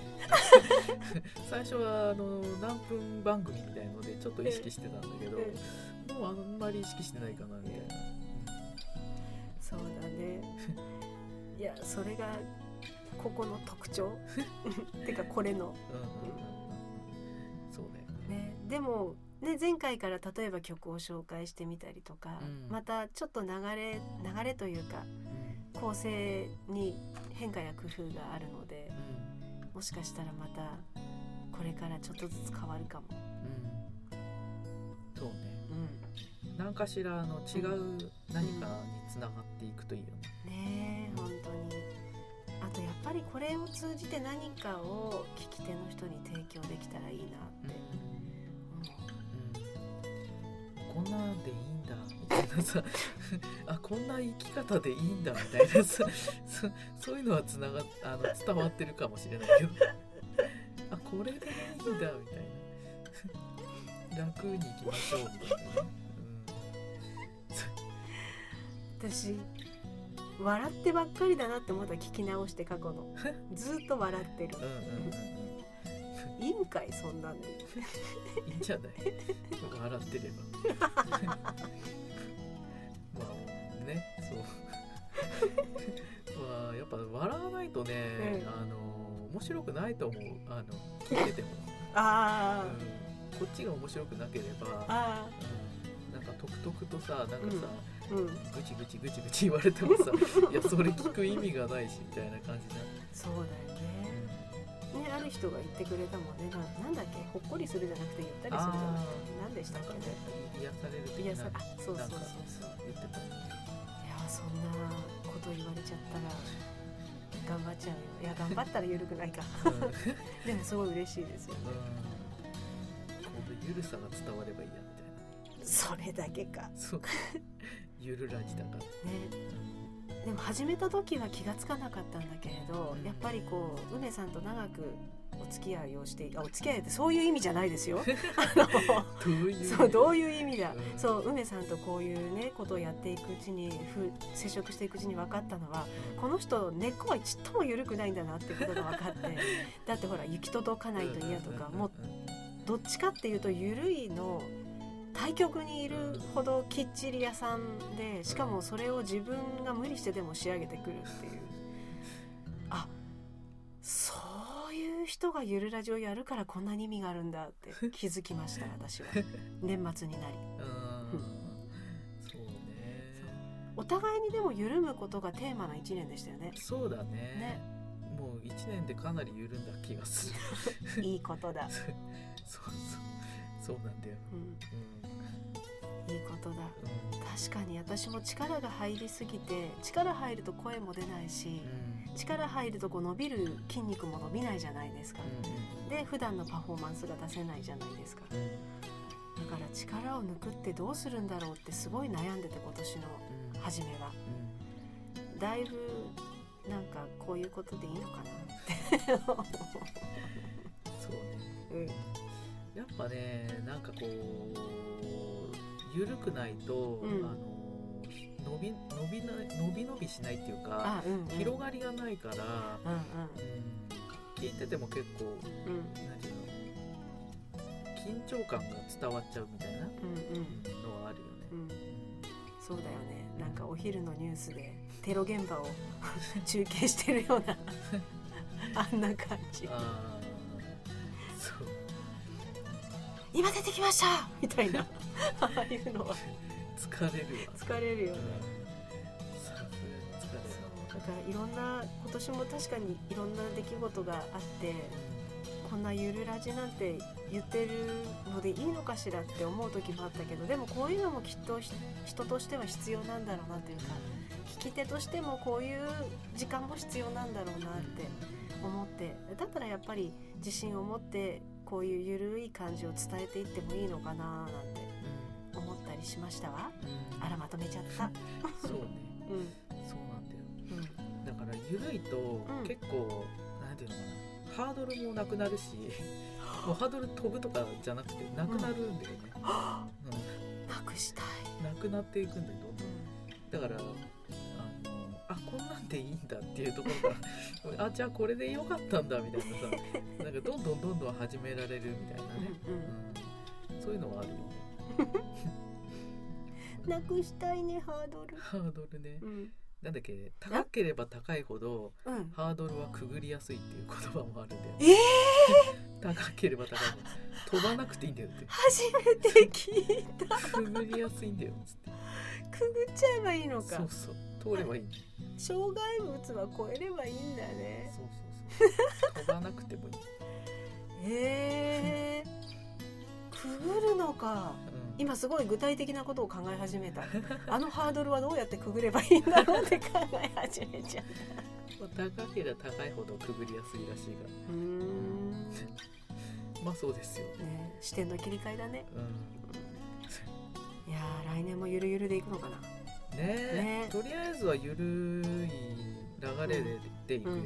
最初はあの何分番組みたいのでちょっと意識してたんだけど、もうあんまり意識してないかなみたいな、そうだね。いやそれがここの特徴？てかこれの。うんうんうん。うんそうね。ね。でもね前回から例えば曲を紹介してみたりとか、うん。またちょっと流れ流れというかうん。構成に変化や工夫があるのでもしかしたらまたこれからちょっとずつ変わるかも。うん。そうね。うん。何かしらあの違う何かにつながっていくといいよね。ねとやっぱりこれを通じて何かを聞き手の人に提供できたらいいなって。思う、うん、こんなんでいいんだみたいなさ。あこんな生き方でいいんだみたいなさ。そそういうのはつながっあの伝わってるかもしれないけど。あこれでいいんだみたいな。楽にいきましょうみたいな。ね。私笑ってばっかりだなって思ったら聞き直して過去の。ずっと笑ってる。うんうんうんいいんかいそんなんで。いいんじゃない？笑ってれば。まあねそう。まあやっぱ笑わないとね、うん。あの面白くないと思う。あの聞いてても、あうん、こっちが面白くなければ、あうん、なんかとくとくとさなんかさ、うんうん。ぐちぐちぐちぐち言われてもさ いやそれ聞く意味がないしみたいな感じになって、そうだよね。ねある人が言ってくれたもんね。ななんだっけ？ほっこりするじゃなくてゆったりするじゃなくて何でしたっけ？ねね癒される的さあそうそうそうそう。言ってた、いやそんなこと言われちゃったら頑張っちゃうよ。いや頑張ったら緩くないか。うん。う んでもすごい嬉しいですよね。このゆるさが伝わればいいやみたいな。それだけか。そうゆるラジだから、ね。でも始めた時は気がつかなかったんだけれど、うん。やっぱりこう梅さんと長くお付き合いをしてあお付き合いってそういう意味じゃないですよ。あのどういうそうどういう意味だ、うん。そう梅さんとこういうねことをやっていくうちにふ接触していくうちに分かったのはこの人根っこはちっとも緩くないんだなってことが分かって だってほら行き届かないと嫌とかもうどっちかっていうと緩いの対極にいるほどきっちり屋さんでしかもそれを自分が無理してでも仕上げてくるっていう。あそういう人がゆるラジオやるからこんなに意味があるんだって気づきました私は。年末になり。お互いにでも緩むことがテーマの1年でしたよね。そうだね。ね。もう1年でかなり緩んだ気がする。いいことだ、そうそうそうなんだようん、ういいことだ。確かに私も力が入りすぎて力入ると声も出ないしうん。力入るとこう伸びる筋肉も伸びないじゃないですか。うんで普段のパフォーマンスが出せないじゃないですか。だから力を抜くってどうするんだろうってすごい悩んでて今年のうん。初めは。だいぶなんかこういうことでいいのかなって。そうね。うんやっぱねなんかこう緩くないと、うん。あの伸び伸びない伸び伸びしないっていうかあうん、うん、広がりがないから、うんうん、聞いてても結構うん。うん何ていうの緊張感が伝わっちゃうみたいなうんうん。のはあるよね。うん。そうだよね。なんかお昼のニュースでテロ現場を 中継してるような あんな感じ。そう今出てきました。みたいな。ああいうの。は疲れるわ。疲れるよね。だからいろんな今年も確かにいろんな出来事があってこんなゆるラジなんて言ってるのでいいのかしらって思う時もあったけどでもこういうのもきっとひ人としては必要なんだろうなっていうか聞き手としてもこういう時間も必要なんだろうなって思ってだったらやっぱり自信を持ってこういうゆるい感じを伝えていってもいいのかななんて思ったりしましたわ？うん。うんあらまとめちゃった。そうね。うん。そうなんだよ。うん。だから緩いとん。結構、なんていうのかな。ハードルもなくなるし もうハードル飛ぶとかじゃなくてなくなるんだよね、うん。なくしたい、なくなっていくんだよどんどん。うだからこんなんでいいんだっていうところから あじゃあこれでよかったんだみたいなさなんかどんどんどんどん始められるみたいなね、うんうんうん。そういうのはあるよね。ん、なくしたいねハードル。ハードルね。うん、なんだっけ高ければ高いほどうん、ハードルはくぐりやすいっていう言葉もあるんだよええ 高ければ高いほど。飛ばなくていいんだよって。初めて聞いた。くぐりやすいんだよつって。くぐっちゃえばいいのか。そうそう通ればいい障害物は超えればいいんだね。そうそうそう。飛ばなくてもいい、ええくぐるのか。うん、今すごい具体的なことを考え始めた。あのハードルはどうやってくぐればいいんだろうって考え始めちゃった。まあ高ければ高いほどくぐりやすいらしいがうーん。まあそうですよ、ね視点の切り替えだね。うん、いやー来年もゆるゆるでいくのかなね。とりあえずはゆるい流れででいくよね、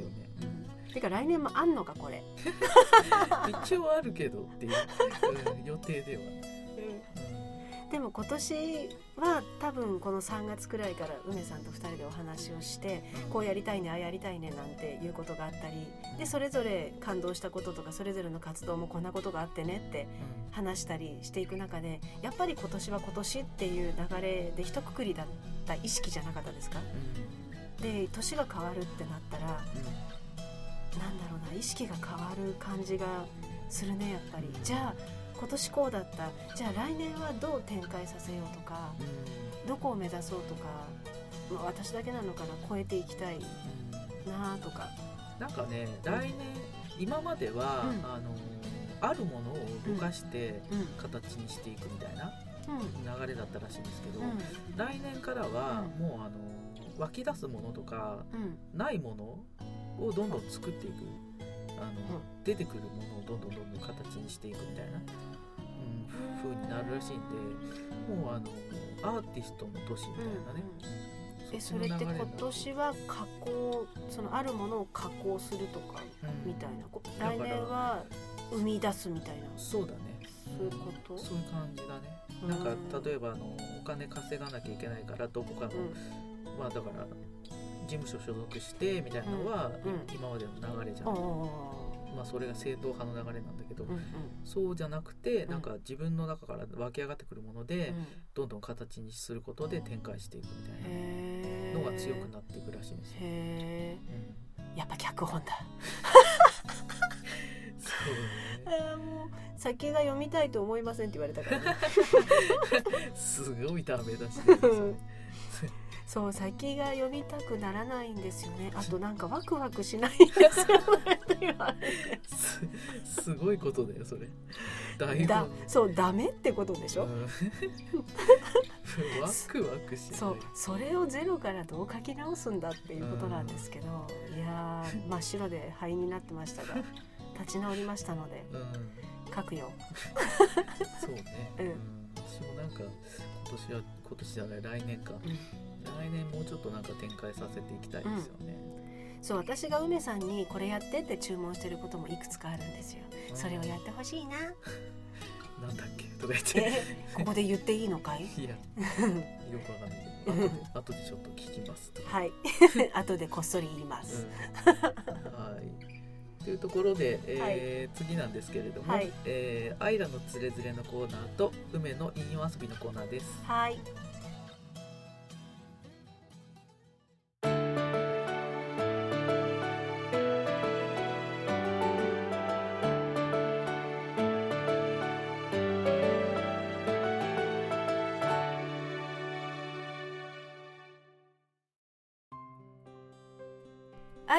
てか来年もあんのかこれ、一応あるけどっていう、うん予定では、でも今年は多分この3月くらいから梅さんと2人でお話をしてこうやりたいねああやりたいねなんていうことがあったりでそれぞれ感動したこととかそれぞれの活動もこんなことがあってねって話したりしていく中でやっぱり今年は今年っていう流れで一括りだった意識じゃなかったですか？で年が変わるってなったらなんだろうな意識が変わる感じがするねやっぱり。じゃあ今年こうだった。じゃあ来年はどう展開させようとか、うん、どこを目指そうとか、まあ、私だけなのかな超えていきたいなとか。なんかね来年、今までは、うん、あのあるものを動かして形にしていくみたいな流れだったらしいんですけど、来年からはもうあの湧き出すものとか、ないものをどんどん作っていくあの、出てくるものをどんどんどんどん形にしていくみたいな、うん、風になるらしいんでもうあのアーティストの年みたいなね、うん、えそれって今年は加工そのあるものを加工するとかみたいな、来年は生み出すみたいな。そうだね。そういうこと？そういう感じだね。なんか例えばあのお金稼がなきゃいけないからどこかの、まあだから事務所所属してみたいなのは、今までの流れじゃん、まあ、それが正統派の流れなんだけど、うんうん、そうじゃなくてなんか自分の中から湧き上がってくるもので、どんどん形にすることで展開していくみたいなのが強くなっていくらしいんですよ。へうん、やっぱ脚本だ。そうね、もう先が読みたいと思いませんって言われたから、ね、すごいダメ出しそう先が読みたくならないんですよね。あとなんかワクワクしないんですよねすすごいことだよそれ。だそうダメってことでしょ、うん、ワクワクしそうそれをゼロからどう書き直すんだっていうことなんですけど、うん、いや真っ白で灰になってましたが立ち直りましたので、うん、書くよ。そうね、うん、私もなんか今年は今年じゃない来年か、うん来年もうちょっとなんか展開させていきたいですよね、うん、そう私が梅さんにこれやってって注文してることもいくつかあるんですよ、うん、それをやってほしいな。なんだっけとか言って、ここで言っていいのかい？いや。よくわかんないけど。後でちょっと聞きますはい。後でこっそり言います、うん、はい。というところで、えー、はい、次なんですけれども、はい、えー、アイラのつれづれのコーナーと梅の引用遊びのコーナーです。はい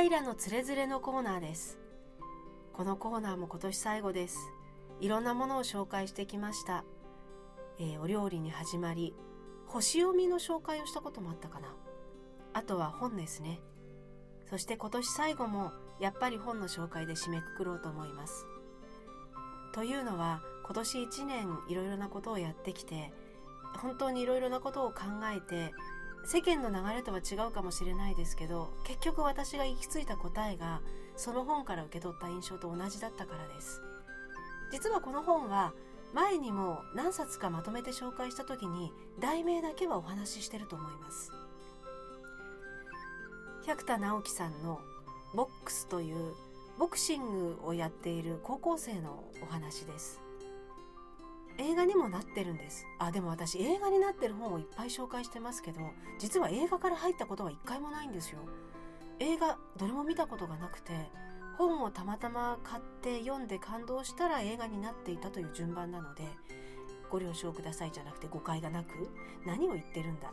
アイラのつれづれのコーナーです。このコーナーも今年最後です。いろんなものを紹介してきました、えー、お料理に始まり星読みの紹介をしたこともあったかな。あとは本ですね。そして今年最後もやっぱり本の紹介で締めくくろうと思います。というのは今年1年いろいろなことをやってきて本当にいろいろなことを考えて世間の流れとは違うかもしれないですけど結局私が行き着いた答えがその本から受け取った印象と同じだったからです。実はこの本は前にも何冊かまとめて紹介した時に題名だけはお話ししてると思います。百田直樹さんの「ボックス」というボクシングをやっている高校生のお話です。映画にもなってるんです。あでも私映画になってる本をいっぱい紹介してますけど実は映画から入ったことは一回もないんですよ。映画どれも見たことがなくて本をたまたま買って読んで感動したら映画になっていたという順番なのでご了承くださいじゃなくて誤解がなく何を言ってるんだ。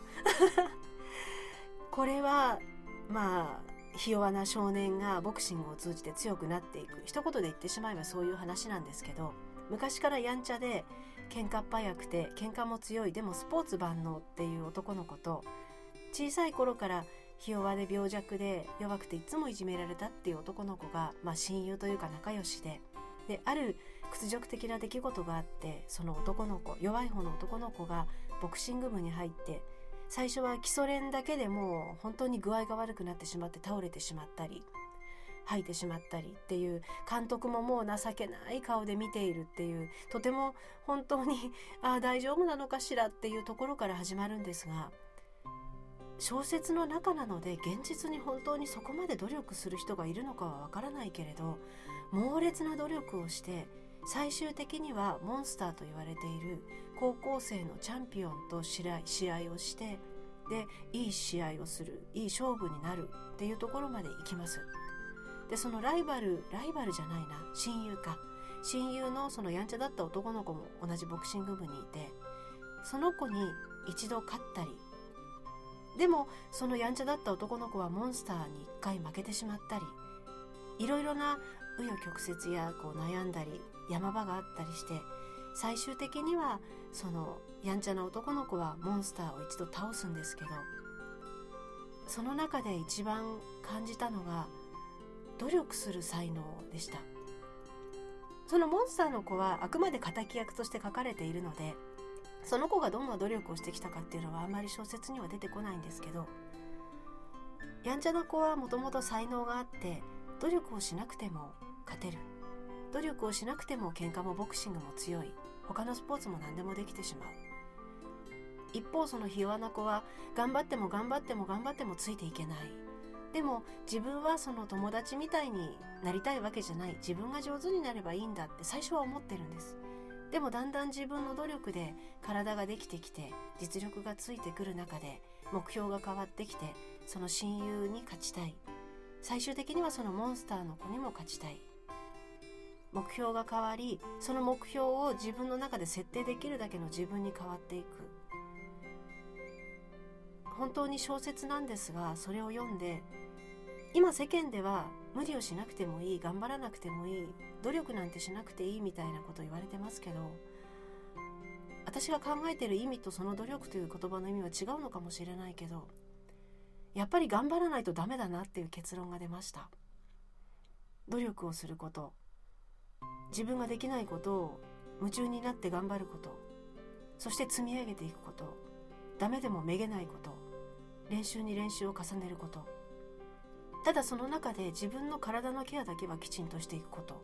これはまあひ弱な少年がボクシングを通じて強くなっていく。一言で言ってしまえばそういう話なんですけど昔からやんちゃで喧嘩っ早くて喧嘩も強いでもスポーツ万能っていう男の子と小さい頃からひ弱で病弱で弱くていつもいじめられたっていう男の子が、まあ、親友というか仲良しでである屈辱的な出来事があってその男の子弱い方の男の子がボクシング部に入って最初は基礎練だけでもう本当に具合が悪くなってしまって倒れてしまったり吐いてしまったりっていう監督ももう情けない顔で見ているっていうとても本当に ああ大丈夫なのかしらっていうところから始まるんですが小説の中なので現実に本当にそこまで努力する人がいるのかはわからないけれど猛烈な努力をして最終的にはモンスターと言われている高校生のチャンピオンと試合をしてでいい試合をするいい勝負になるっていうところまで行きます。でそのライバルライバルじゃないな。親友か。親友のそのやんちゃだった男の子も同じボクシング部にいてその子に一度勝ったり。でもそのやんちゃだった男の子はモンスターに一回負けてしまったり。いろいろな紆余曲折やこう悩んだり山場があったりして最終的にはそのやんちゃな男の子はモンスターを一度倒すんですけどその中で一番感じたのが努力する才能でした。そのモンスターの子はあくまで敵役として書かれているのでその子がどんな努力をしてきたかっていうのはあんまり小説には出てこないんですけどやんちゃな子はもともと才能があって努力をしなくても勝てる。努力をしなくても喧嘩もボクシングも強い。他のスポーツも何でもできてしまう。一方そのひ弱な子は頑張っても頑張っても頑張ってもついていけない。でも自分はその友達みたいになりたいわけじゃない。自分が上手になればいいんだって最初は思ってるんです。でもだんだん自分の努力で体ができてきて実力がついてくる中で目標が変わってきてその親友に勝ちたい。最終的にはそのモンスターの子にも勝ちたい。目標が変わりその目標を自分の中で設定できるだけの自分に変わっていく。本当に小説なんですがそれを読んで今世間では無理をしなくてもいい頑張らなくてもいい努力なんてしなくていいみたいなこと言われてますけど私が考えてる意味とその努力という言葉の意味は違うのかもしれないけどやっぱり頑張らないとダメだなっていう結論が出ました。努力をすること自分ができないことを夢中になって頑張ることそして積み上げていくことダメでもめげないこと練習に練習を重ねること。ただその中で自分の体のケアだけはきちんとしていくこと。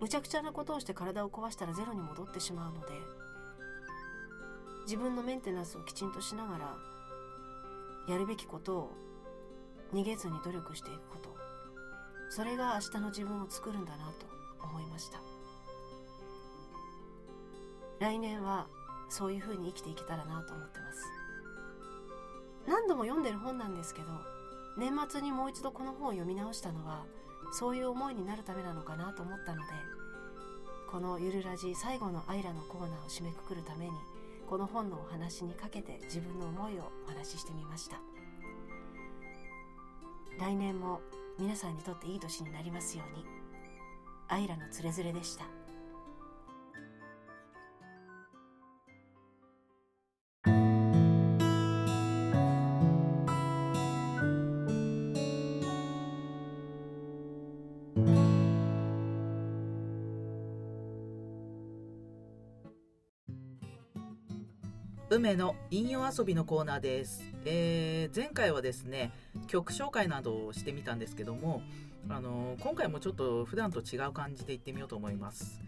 むちゃくちゃなことをして体を壊したらゼロに戻ってしまうので。自分のメンテナンスをきちんとしながらやるべきことを逃げずに努力していくこと。それが明日の自分を作るんだなと思いました。来年はそういうふうに生きていけたらなと思ってます。何度も読んでる本なんですけど年末にもう一度この本を読み直したのはそういう思いになるためなのかなと思ったのでこのゆるラジ最後のアイラのコーナーを締めくくるためにこの本のお話にかけて自分の思いをお話ししてみました。来年も皆さんにとっていい年になりますようにアイラのつれづれでした。梅の引用遊びのコーナーです、えー、前回はですね曲紹介などをしてみたんですけどもあの今回もちょっと普段と違う感じで行ってみようと思います。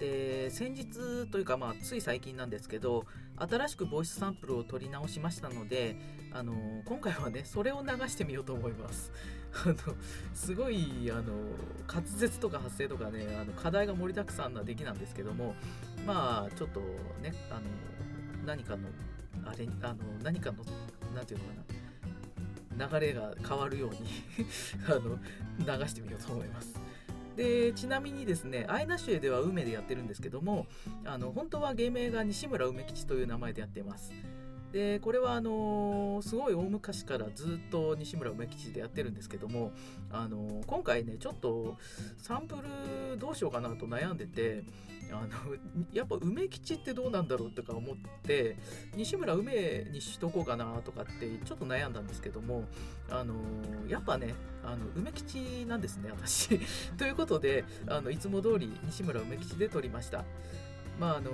で先日というかまあつい最近なんですけど新しくボイスサンプルを取り直しましたのであの今回はねそれを流してみようと思います。あのすごいあの滑舌とか発声とかねあの課題が盛りだくさんな出来なんですけどもまあちょっとねあの何かのあれあの何かの何て言うのかな流れが変わるように あの流してみようと思います。でちなみにですねアイナ州では梅でやってるんですけどもあの本当は芸名が西村梅吉という名前でやってます。でこれはあのすごい大昔からずっと西村梅吉でやってるんですけども、あの今回ねちょっとサンプルどうしようかなと悩んでてあのやっぱ梅吉ってどうなんだろうとか思って西村梅にしとこうかなとかってちょっと悩んだんですけどもあのやっぱねあの梅吉なんですね私。ということであのいつも通り西村梅吉で撮りました。まああの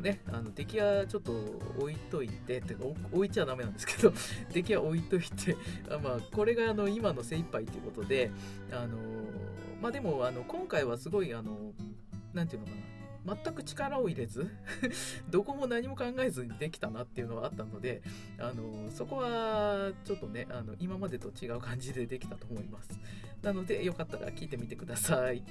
ねあの出来はちょっと置いといてってか置いちゃダメなんですけど 出来は置いといてあまあこれがあの今の精一杯ということであのまあでもあの今回はすごいあのなんていうのかな全く力を入れず どこも何も考えずにできたなっていうのはあったのであのそこはちょっとねあの今までと違う感じでできたと思います。なのでよかったら聞いてみてください。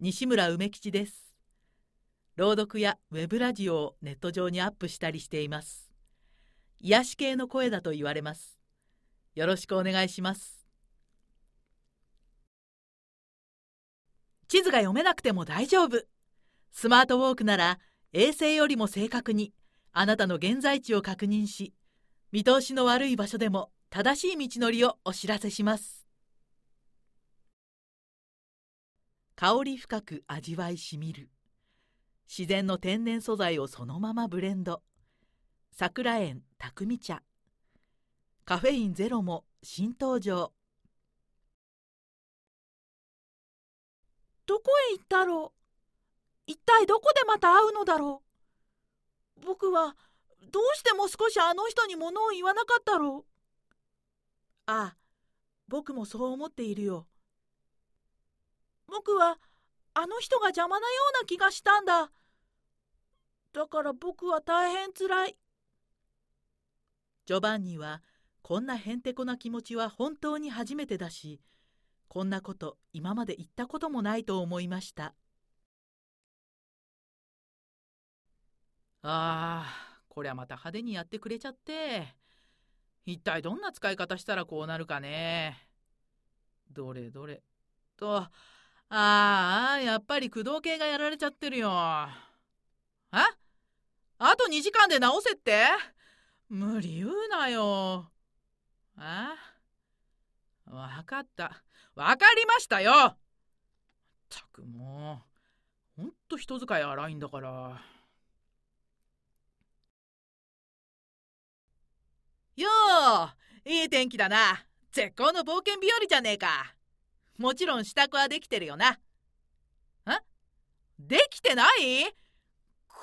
西村梅吉です。朗読やウェブラジオをネット上にアップしたりしています。癒し系の声だと言われます。よろしくお願いします。地図が読めなくても大丈夫。スマートウォークなら衛星よりも正確にあなたの現在地を確認し見通しの悪い場所でも正しい道のりをお知らせします。香り深く味わいしみる。自然の天然素材をそのままブレンド。桜園匠茶。カフェインゼロも新登場。どこへ行ったろう？一体どこでまた会うのだろう？僕はどうしても少しあの人に物を言わなかったろう？ああ僕もそう思っているよ。僕はあの人が邪魔なような気がしたんだ。だから僕は大変つらい。ジョバンニはこんなへんてこな気持ちは本当に初めてだしこんなこと今まで言ったこともないと思いました。ああこりゃまた派手にやってくれちゃって。一体どんな使い方したらこうなるかね。どれどれ。とああ、やっぱり駆動系がやられちゃってるよ。ああと2時間で直せって？無理言うなよ。あわかった。わかりましたよったくもう、ほんと人使い荒いんだから。よういい天気だな。絶好の冒険日和じゃねえか。もちろん支度はできてるよな。んできてない？くわ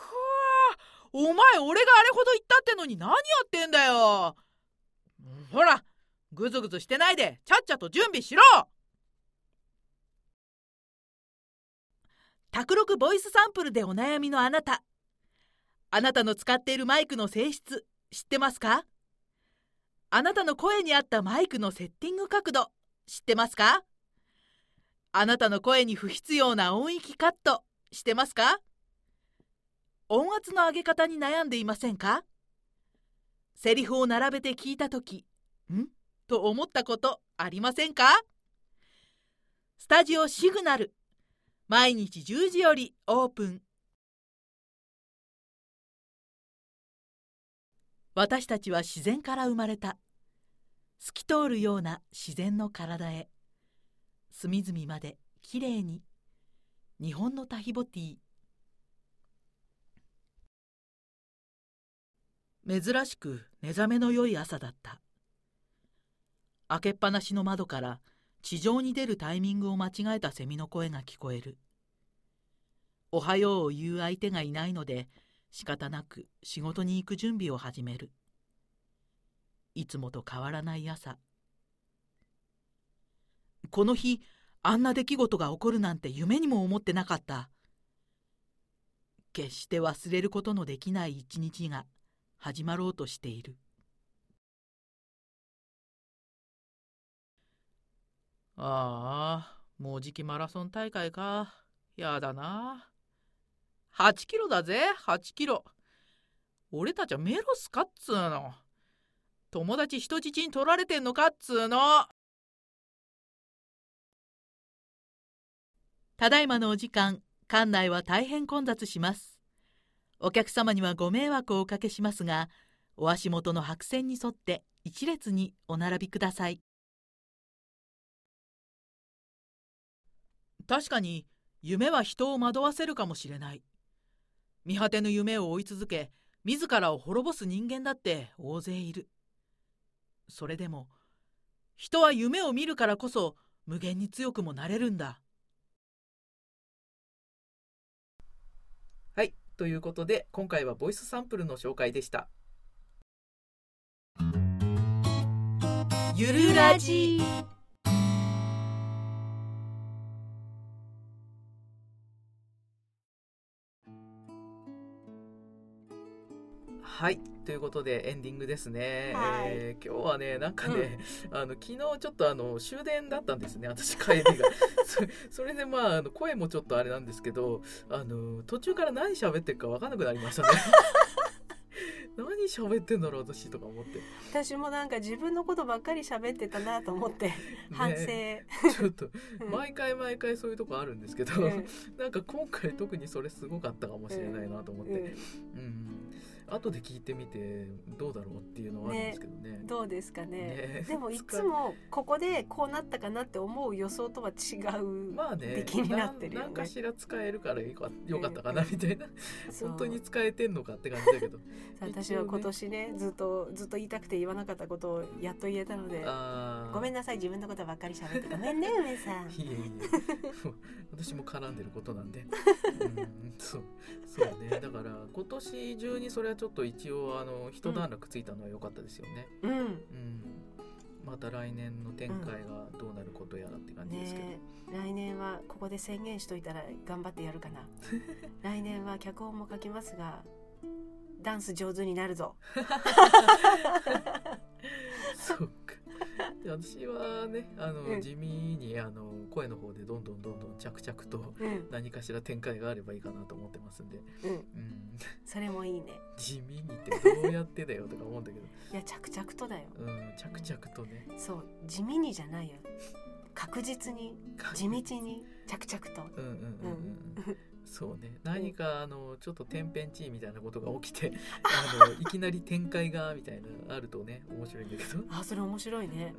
お前俺があれほど言ったってのに何やってんだよ。ほらぐずぐずしてないでちゃっちゃと準備しろ。卓録ボイスサンプルでお悩みのあなた。あなたの使っているマイクの性質知ってますか？あなたの声に合ったマイクのセッティング角度知ってますか？あなたの声に不必要な音域カット。してますか？音圧の上げ方に悩んでいませんか？セリフを並べて聞いた時ん？と思ったことありませんか？スタジオシグナル毎日10時よりオープン。私たちは自然から生まれた。透き通るような自然の体へ。隅々まできれいに。日本のタヒボティ。珍しく目覚めの良い朝だった。開けっぱなしの窓から地上に出るタイミングを間違えたセミの声が聞こえる。おはようを言う相手がいないので仕方なく仕事に行く準備を始める。いつもと変わらない朝。この日あんな出来事が起こるなんて夢にも思ってなかった。決して忘れることのできない一日が始まろうとしている。ああもうじきマラソン大会か。やだな。8キロだぜ8キロ。俺たちはメロスかっつーの。友達人質に取られてんのかっつーの。ただいまのお時間、館内は大変混雑します。お客様にはご迷惑をおかけしますが、お足元の白線に沿って一列にお並びください。確かに夢は人を惑わせるかもしれない。見果てぬ夢を追い続け、自らを滅ぼす人間だって大勢いる。それでも、人は夢を見るからこそ無限に強くもなれるんだということで今回はボイスサンプルの紹介でした。ゆるラジ。はいということでエンディングですね、はい。えー今日はねなんかね、あの昨日ちょっとあの終電だったんですね私帰りが。そそれでまああの声もちょっとあれなんですけどあの途中から何喋ってるか分かんなくなりましたね。何喋ってんだろう私とか思って。私もなんか自分のことばっかり喋ってたなと思って反省、ねちょっとうん。毎回毎回そういうとこあるんですけど、うん。なんか今回特にそれすごかったかもしれないなと思って、うん。うん後で聞いてみてどうだろうっていうのはあるんですけどね。どうですかね。ね。でも いつもここでこうなったかなって思う予想とは違うまあね出来になってるよね。なんかしら使えるからよかよかったかなみたいな、本当に使えてんのかって感じだけど。私は今年ねずっとずっと言いたくて言わなかったことをやっと言えたのでごめんなさい自分のことばっかり喋ってごめんね梅さん。いえいえ。私も絡んでることなんで、うん、そう。そうね。だから今年中にそれはちょっと一応あの一段落ついたのは良かったですよね、うん。うん。また来年の展開がどうなることやらって感じですけど、ねえ。来年はここで宣言しといたら頑張ってやるかな。来年は脚本も書きますがダンス上手になるぞ。そう。か で私はねあの、うん。地味にあの声の方でどんどんどんどん着々とうん。何かしら展開があればいいかなと思ってますんで、うん。うん、それもいいね。地味にってどうやってだよとか思うんだけど、いや着々とだよ。うん、着々とね。そう地味にじゃないよ。確実に。地道に着々と。うんうんうん。うんそうね。何かあのちょっと天変地異みたいなことが起きて あのいきなり展開がみたいなあるとね面白いんだけど、あそれ面白いね。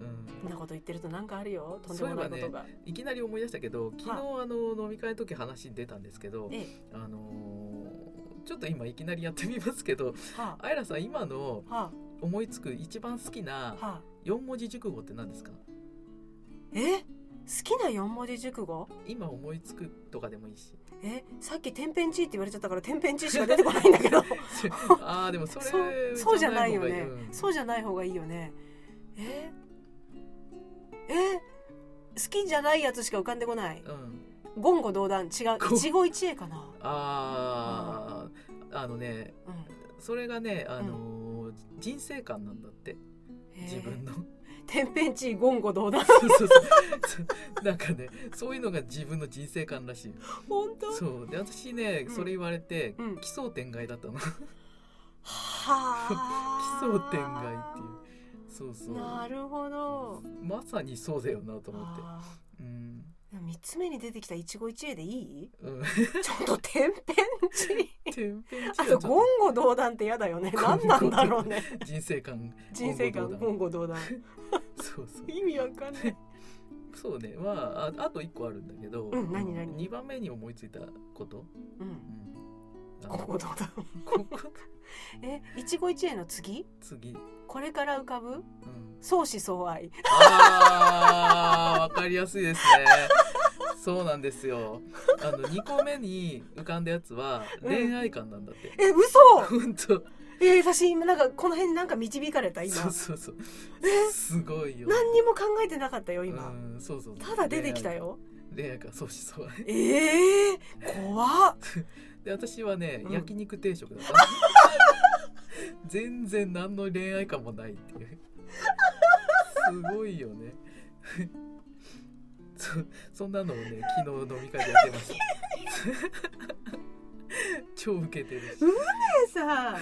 うん。なこと言ってるとなんかあるよ。とんでもないことが、いきなり思い出したけど昨日あの飲み会の時話に出たんですけどえあのーちょっと今いきなりやってみますけどはあ。いらさん今の思いつく一番好きあなはあ。4文字熟語って何ですか？え？好きな四文字熟語？今思いつくとかでもいいしえさっき天変地異って言われちゃったから天変地異しか出てこないんだけど。あーでもそれ そうそうじゃないよね。そうじゃない方がいいよね。え？え？好きじゃないやつしか浮かんでこない。うん。言語道断。違う。こ一期一会かな。あー。あのねうん。それがね、あのー人生観なんだって。自分の天変地異言語道断。そうそうそう。なんかねそういうのが自分の人生観らしい本当？そう。で私ね、うん。それ言われて、うん。奇想天外だったの。奇はあ。想天外っていう。そうそう。なるほど。まさにそうだよなと思って。あ。うんーでも三つ目に出てきた一期一会でいい？うん。ちょっと天変地異。天変地あと言語道断って嫌だよね。何なんだろうね。と人生観。人生観言言語道断。そうそう。意味わかんない。そうね。まあああと一個あるんだけど、うん何何？2番目に思いついたこと、うん。うん、あ言語道断ここ え一期一会の次？次、うん、これから浮かぶ？相思相愛。あーわかりやすいですね。そうなんですよ。あの2個目に浮かんだやつはうん。恋愛観なんだって、え嘘！本当え私今なんかこの辺なんか導かれた今。そうそうそう。すごいよ。何にも考えてなかったよ今。うんそうそうそう。ただ出てきたよ。恋愛観相思相愛。ええ怖っ で私はね、うん。焼肉定食だった。全然何の恋愛感もないっていう。すごいよね。そそんなのをね昨日飲み会でやってました超ウケてるし。でさ。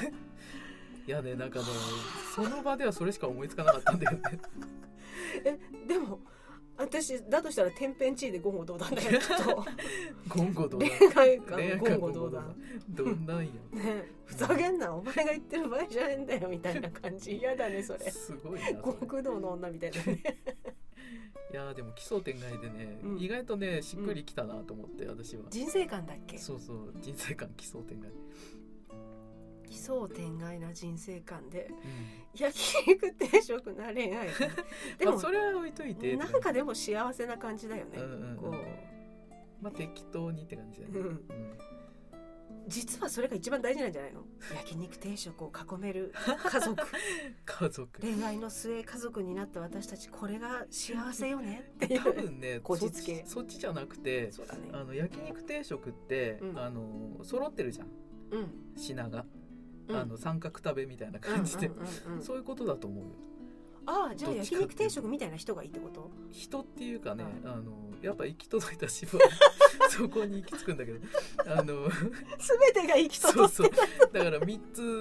いやねなんかねその場ではそれしか思いつかなかったんだよね。でも私だとしたら天変地異で言語道断だよちょっと。言語道断。恋愛観言語道断。どんなんや。ね。ふざけんなお前が言ってる場合じゃねえんだよみたいな感じ。嫌だねそれ。すごいな極道の女みたいなね。いやーでも奇想天外でね、うん。意外とねしっくりきたなと思って私は。人生観だっけ？そうそう人生観奇想天外奇想天外な人生観でうん。焼肉定食な恋愛。観 でもまあそれは置いといてなんかでも幸せな感じだよね、うんうんうん。こまあ適当にって感じだね、うん、うん。実はそれが一番大事なんじゃないの？焼肉定食を囲める家族。家族。恋愛の末家族になった私たちこれが幸せよね。っ て多分ねこじつけ。そっちじゃなくてね。あの焼肉定食って、うん。あの揃ってるじゃん。うん。品が、うんあの三角食べみたいな感じで、そういうことだと思うよ。ああじゃあ焼肉定食みたいな人がいいってこと？人っていうかね、うん。あのやっぱ行き届いた芝 そこに行き着くんだけど。あの 全てが行き届そうそう。だから3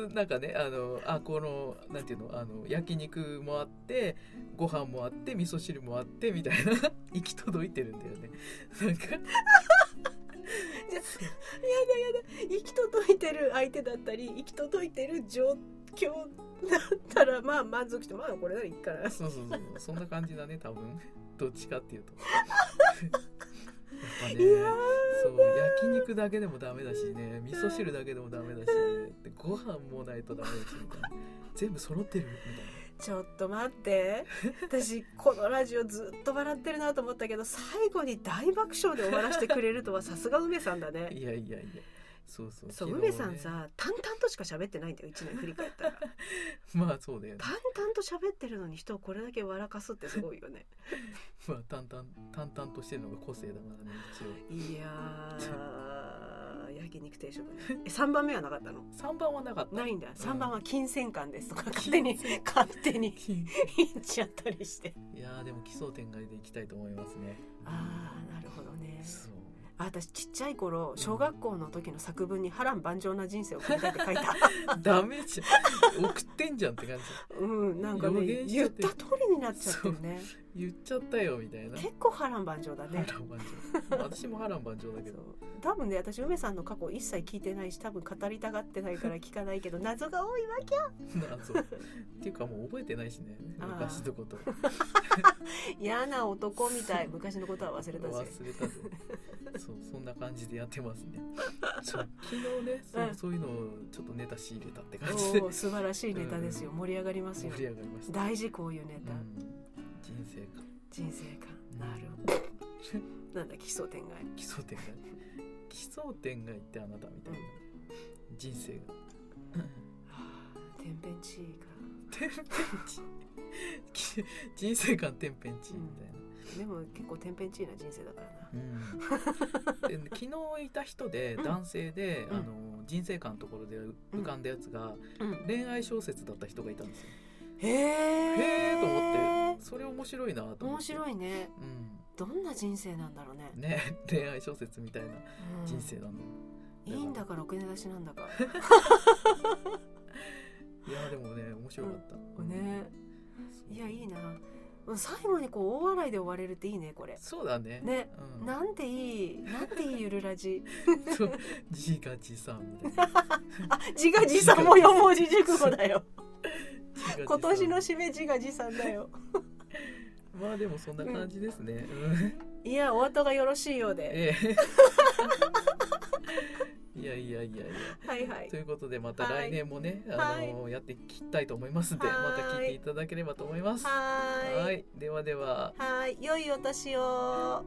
つなんかねあのあこのなんていうの？あの焼肉もあってご飯もあって味噌汁もあってみたいな。行き届いてるんだよね。なんか行 き届いてる相手だったり行き届いてる状況だったらまあ満足してまあこれならいいかなそうそうそう。そんな感じだね多分。どっちかっていうと。やっぱねそう焼肉だけでもダメだしね味噌汁だけでもダメだし、でご飯もないとダメだしみたいな。全部揃ってる？みたいなちょっと待って。私このラジオずっと笑ってるなと思ったけど最後に大爆笑で終わらせてくれるとはさすが梅さんだね。いやいやいや。そうそう。そう、ね。梅さんさ淡々としか喋ってないんだよ1年振り返ったら。まあそうだよね。淡々と喋ってるのに人をこれだけ笑かすってすごいよね。まあ淡々淡々としてるのが個性だからね一応。いやー 焼肉定食。ね え3番目はなかったの？3番はなかった。ないんだ。3番は金銭感ですとか勝手金に銭勝手に 言っちゃったりして。いやーでも奇想天外でいきたいと思いますね。ああなるほどね。そう。あ私ちっちゃい頃小学校の時の作文に波乱万丈な人生を送りたいって書いた。ダメじゃん。送ってんじゃんって感じ。うんなんかね予言った通りになっちゃってるね言っちゃったよみたいな。結構波乱万丈だね。波乱万丈。私も波乱万丈だけど。多分ね私梅さんの過去一切聞いてないし多分語りたがってないから聞かないけど 謎が多いわけ謎。っていうかもう覚えてないしね。昔のこと。嫌な男みたい。昔のことは忘れたぜ忘れたぜそうそんな感じでやってますね。昨日ねそう,、うん。そういうのをちょっとネタ仕入れたって感じで。素晴らしいネタですよ。盛り上がりますよ。盛り上がりました、大事こういうネタ、うん人生観。人生観。なるほどなんだ奇想天外。奇想天外。奇想天外ってあなたみたいな、人生が。はあ天変地異か。天変地異。人生観天変地異みたいな、でも結構天変地異な人生だからな。うん、で昨日いた人でうん。男性で、うん。あの人生観のところで浮かんだやつが、うん。恋愛小説だった人がいたんですよ。へへええと思ってそれ面白いなと思って。面白いね。うどんな人生なんだろうね。ん、ね恋愛小説みたいなうん人生なの、いいんだかろくね出しなんだか。いやでもね面白かった、ね。そういやいいな。最後にこう大笑いで終われるっていいねこれ。そうだね。ね。うん、なんていいなんていいゆるラジそう。自画自賛みたいな。あ自画自賛も四文字熟語だよ 今年の締め自画自賛だよ。まあでもそんな感じですね、うん、いやお後がよろしいようで。ええ。いやいやいやいや。はいはい。ということでまたはい。来年もね、はあのやっていきたいと思いますので、はい。また聞いていただければと思います。はーいい。ではでは。はーい。良いお年を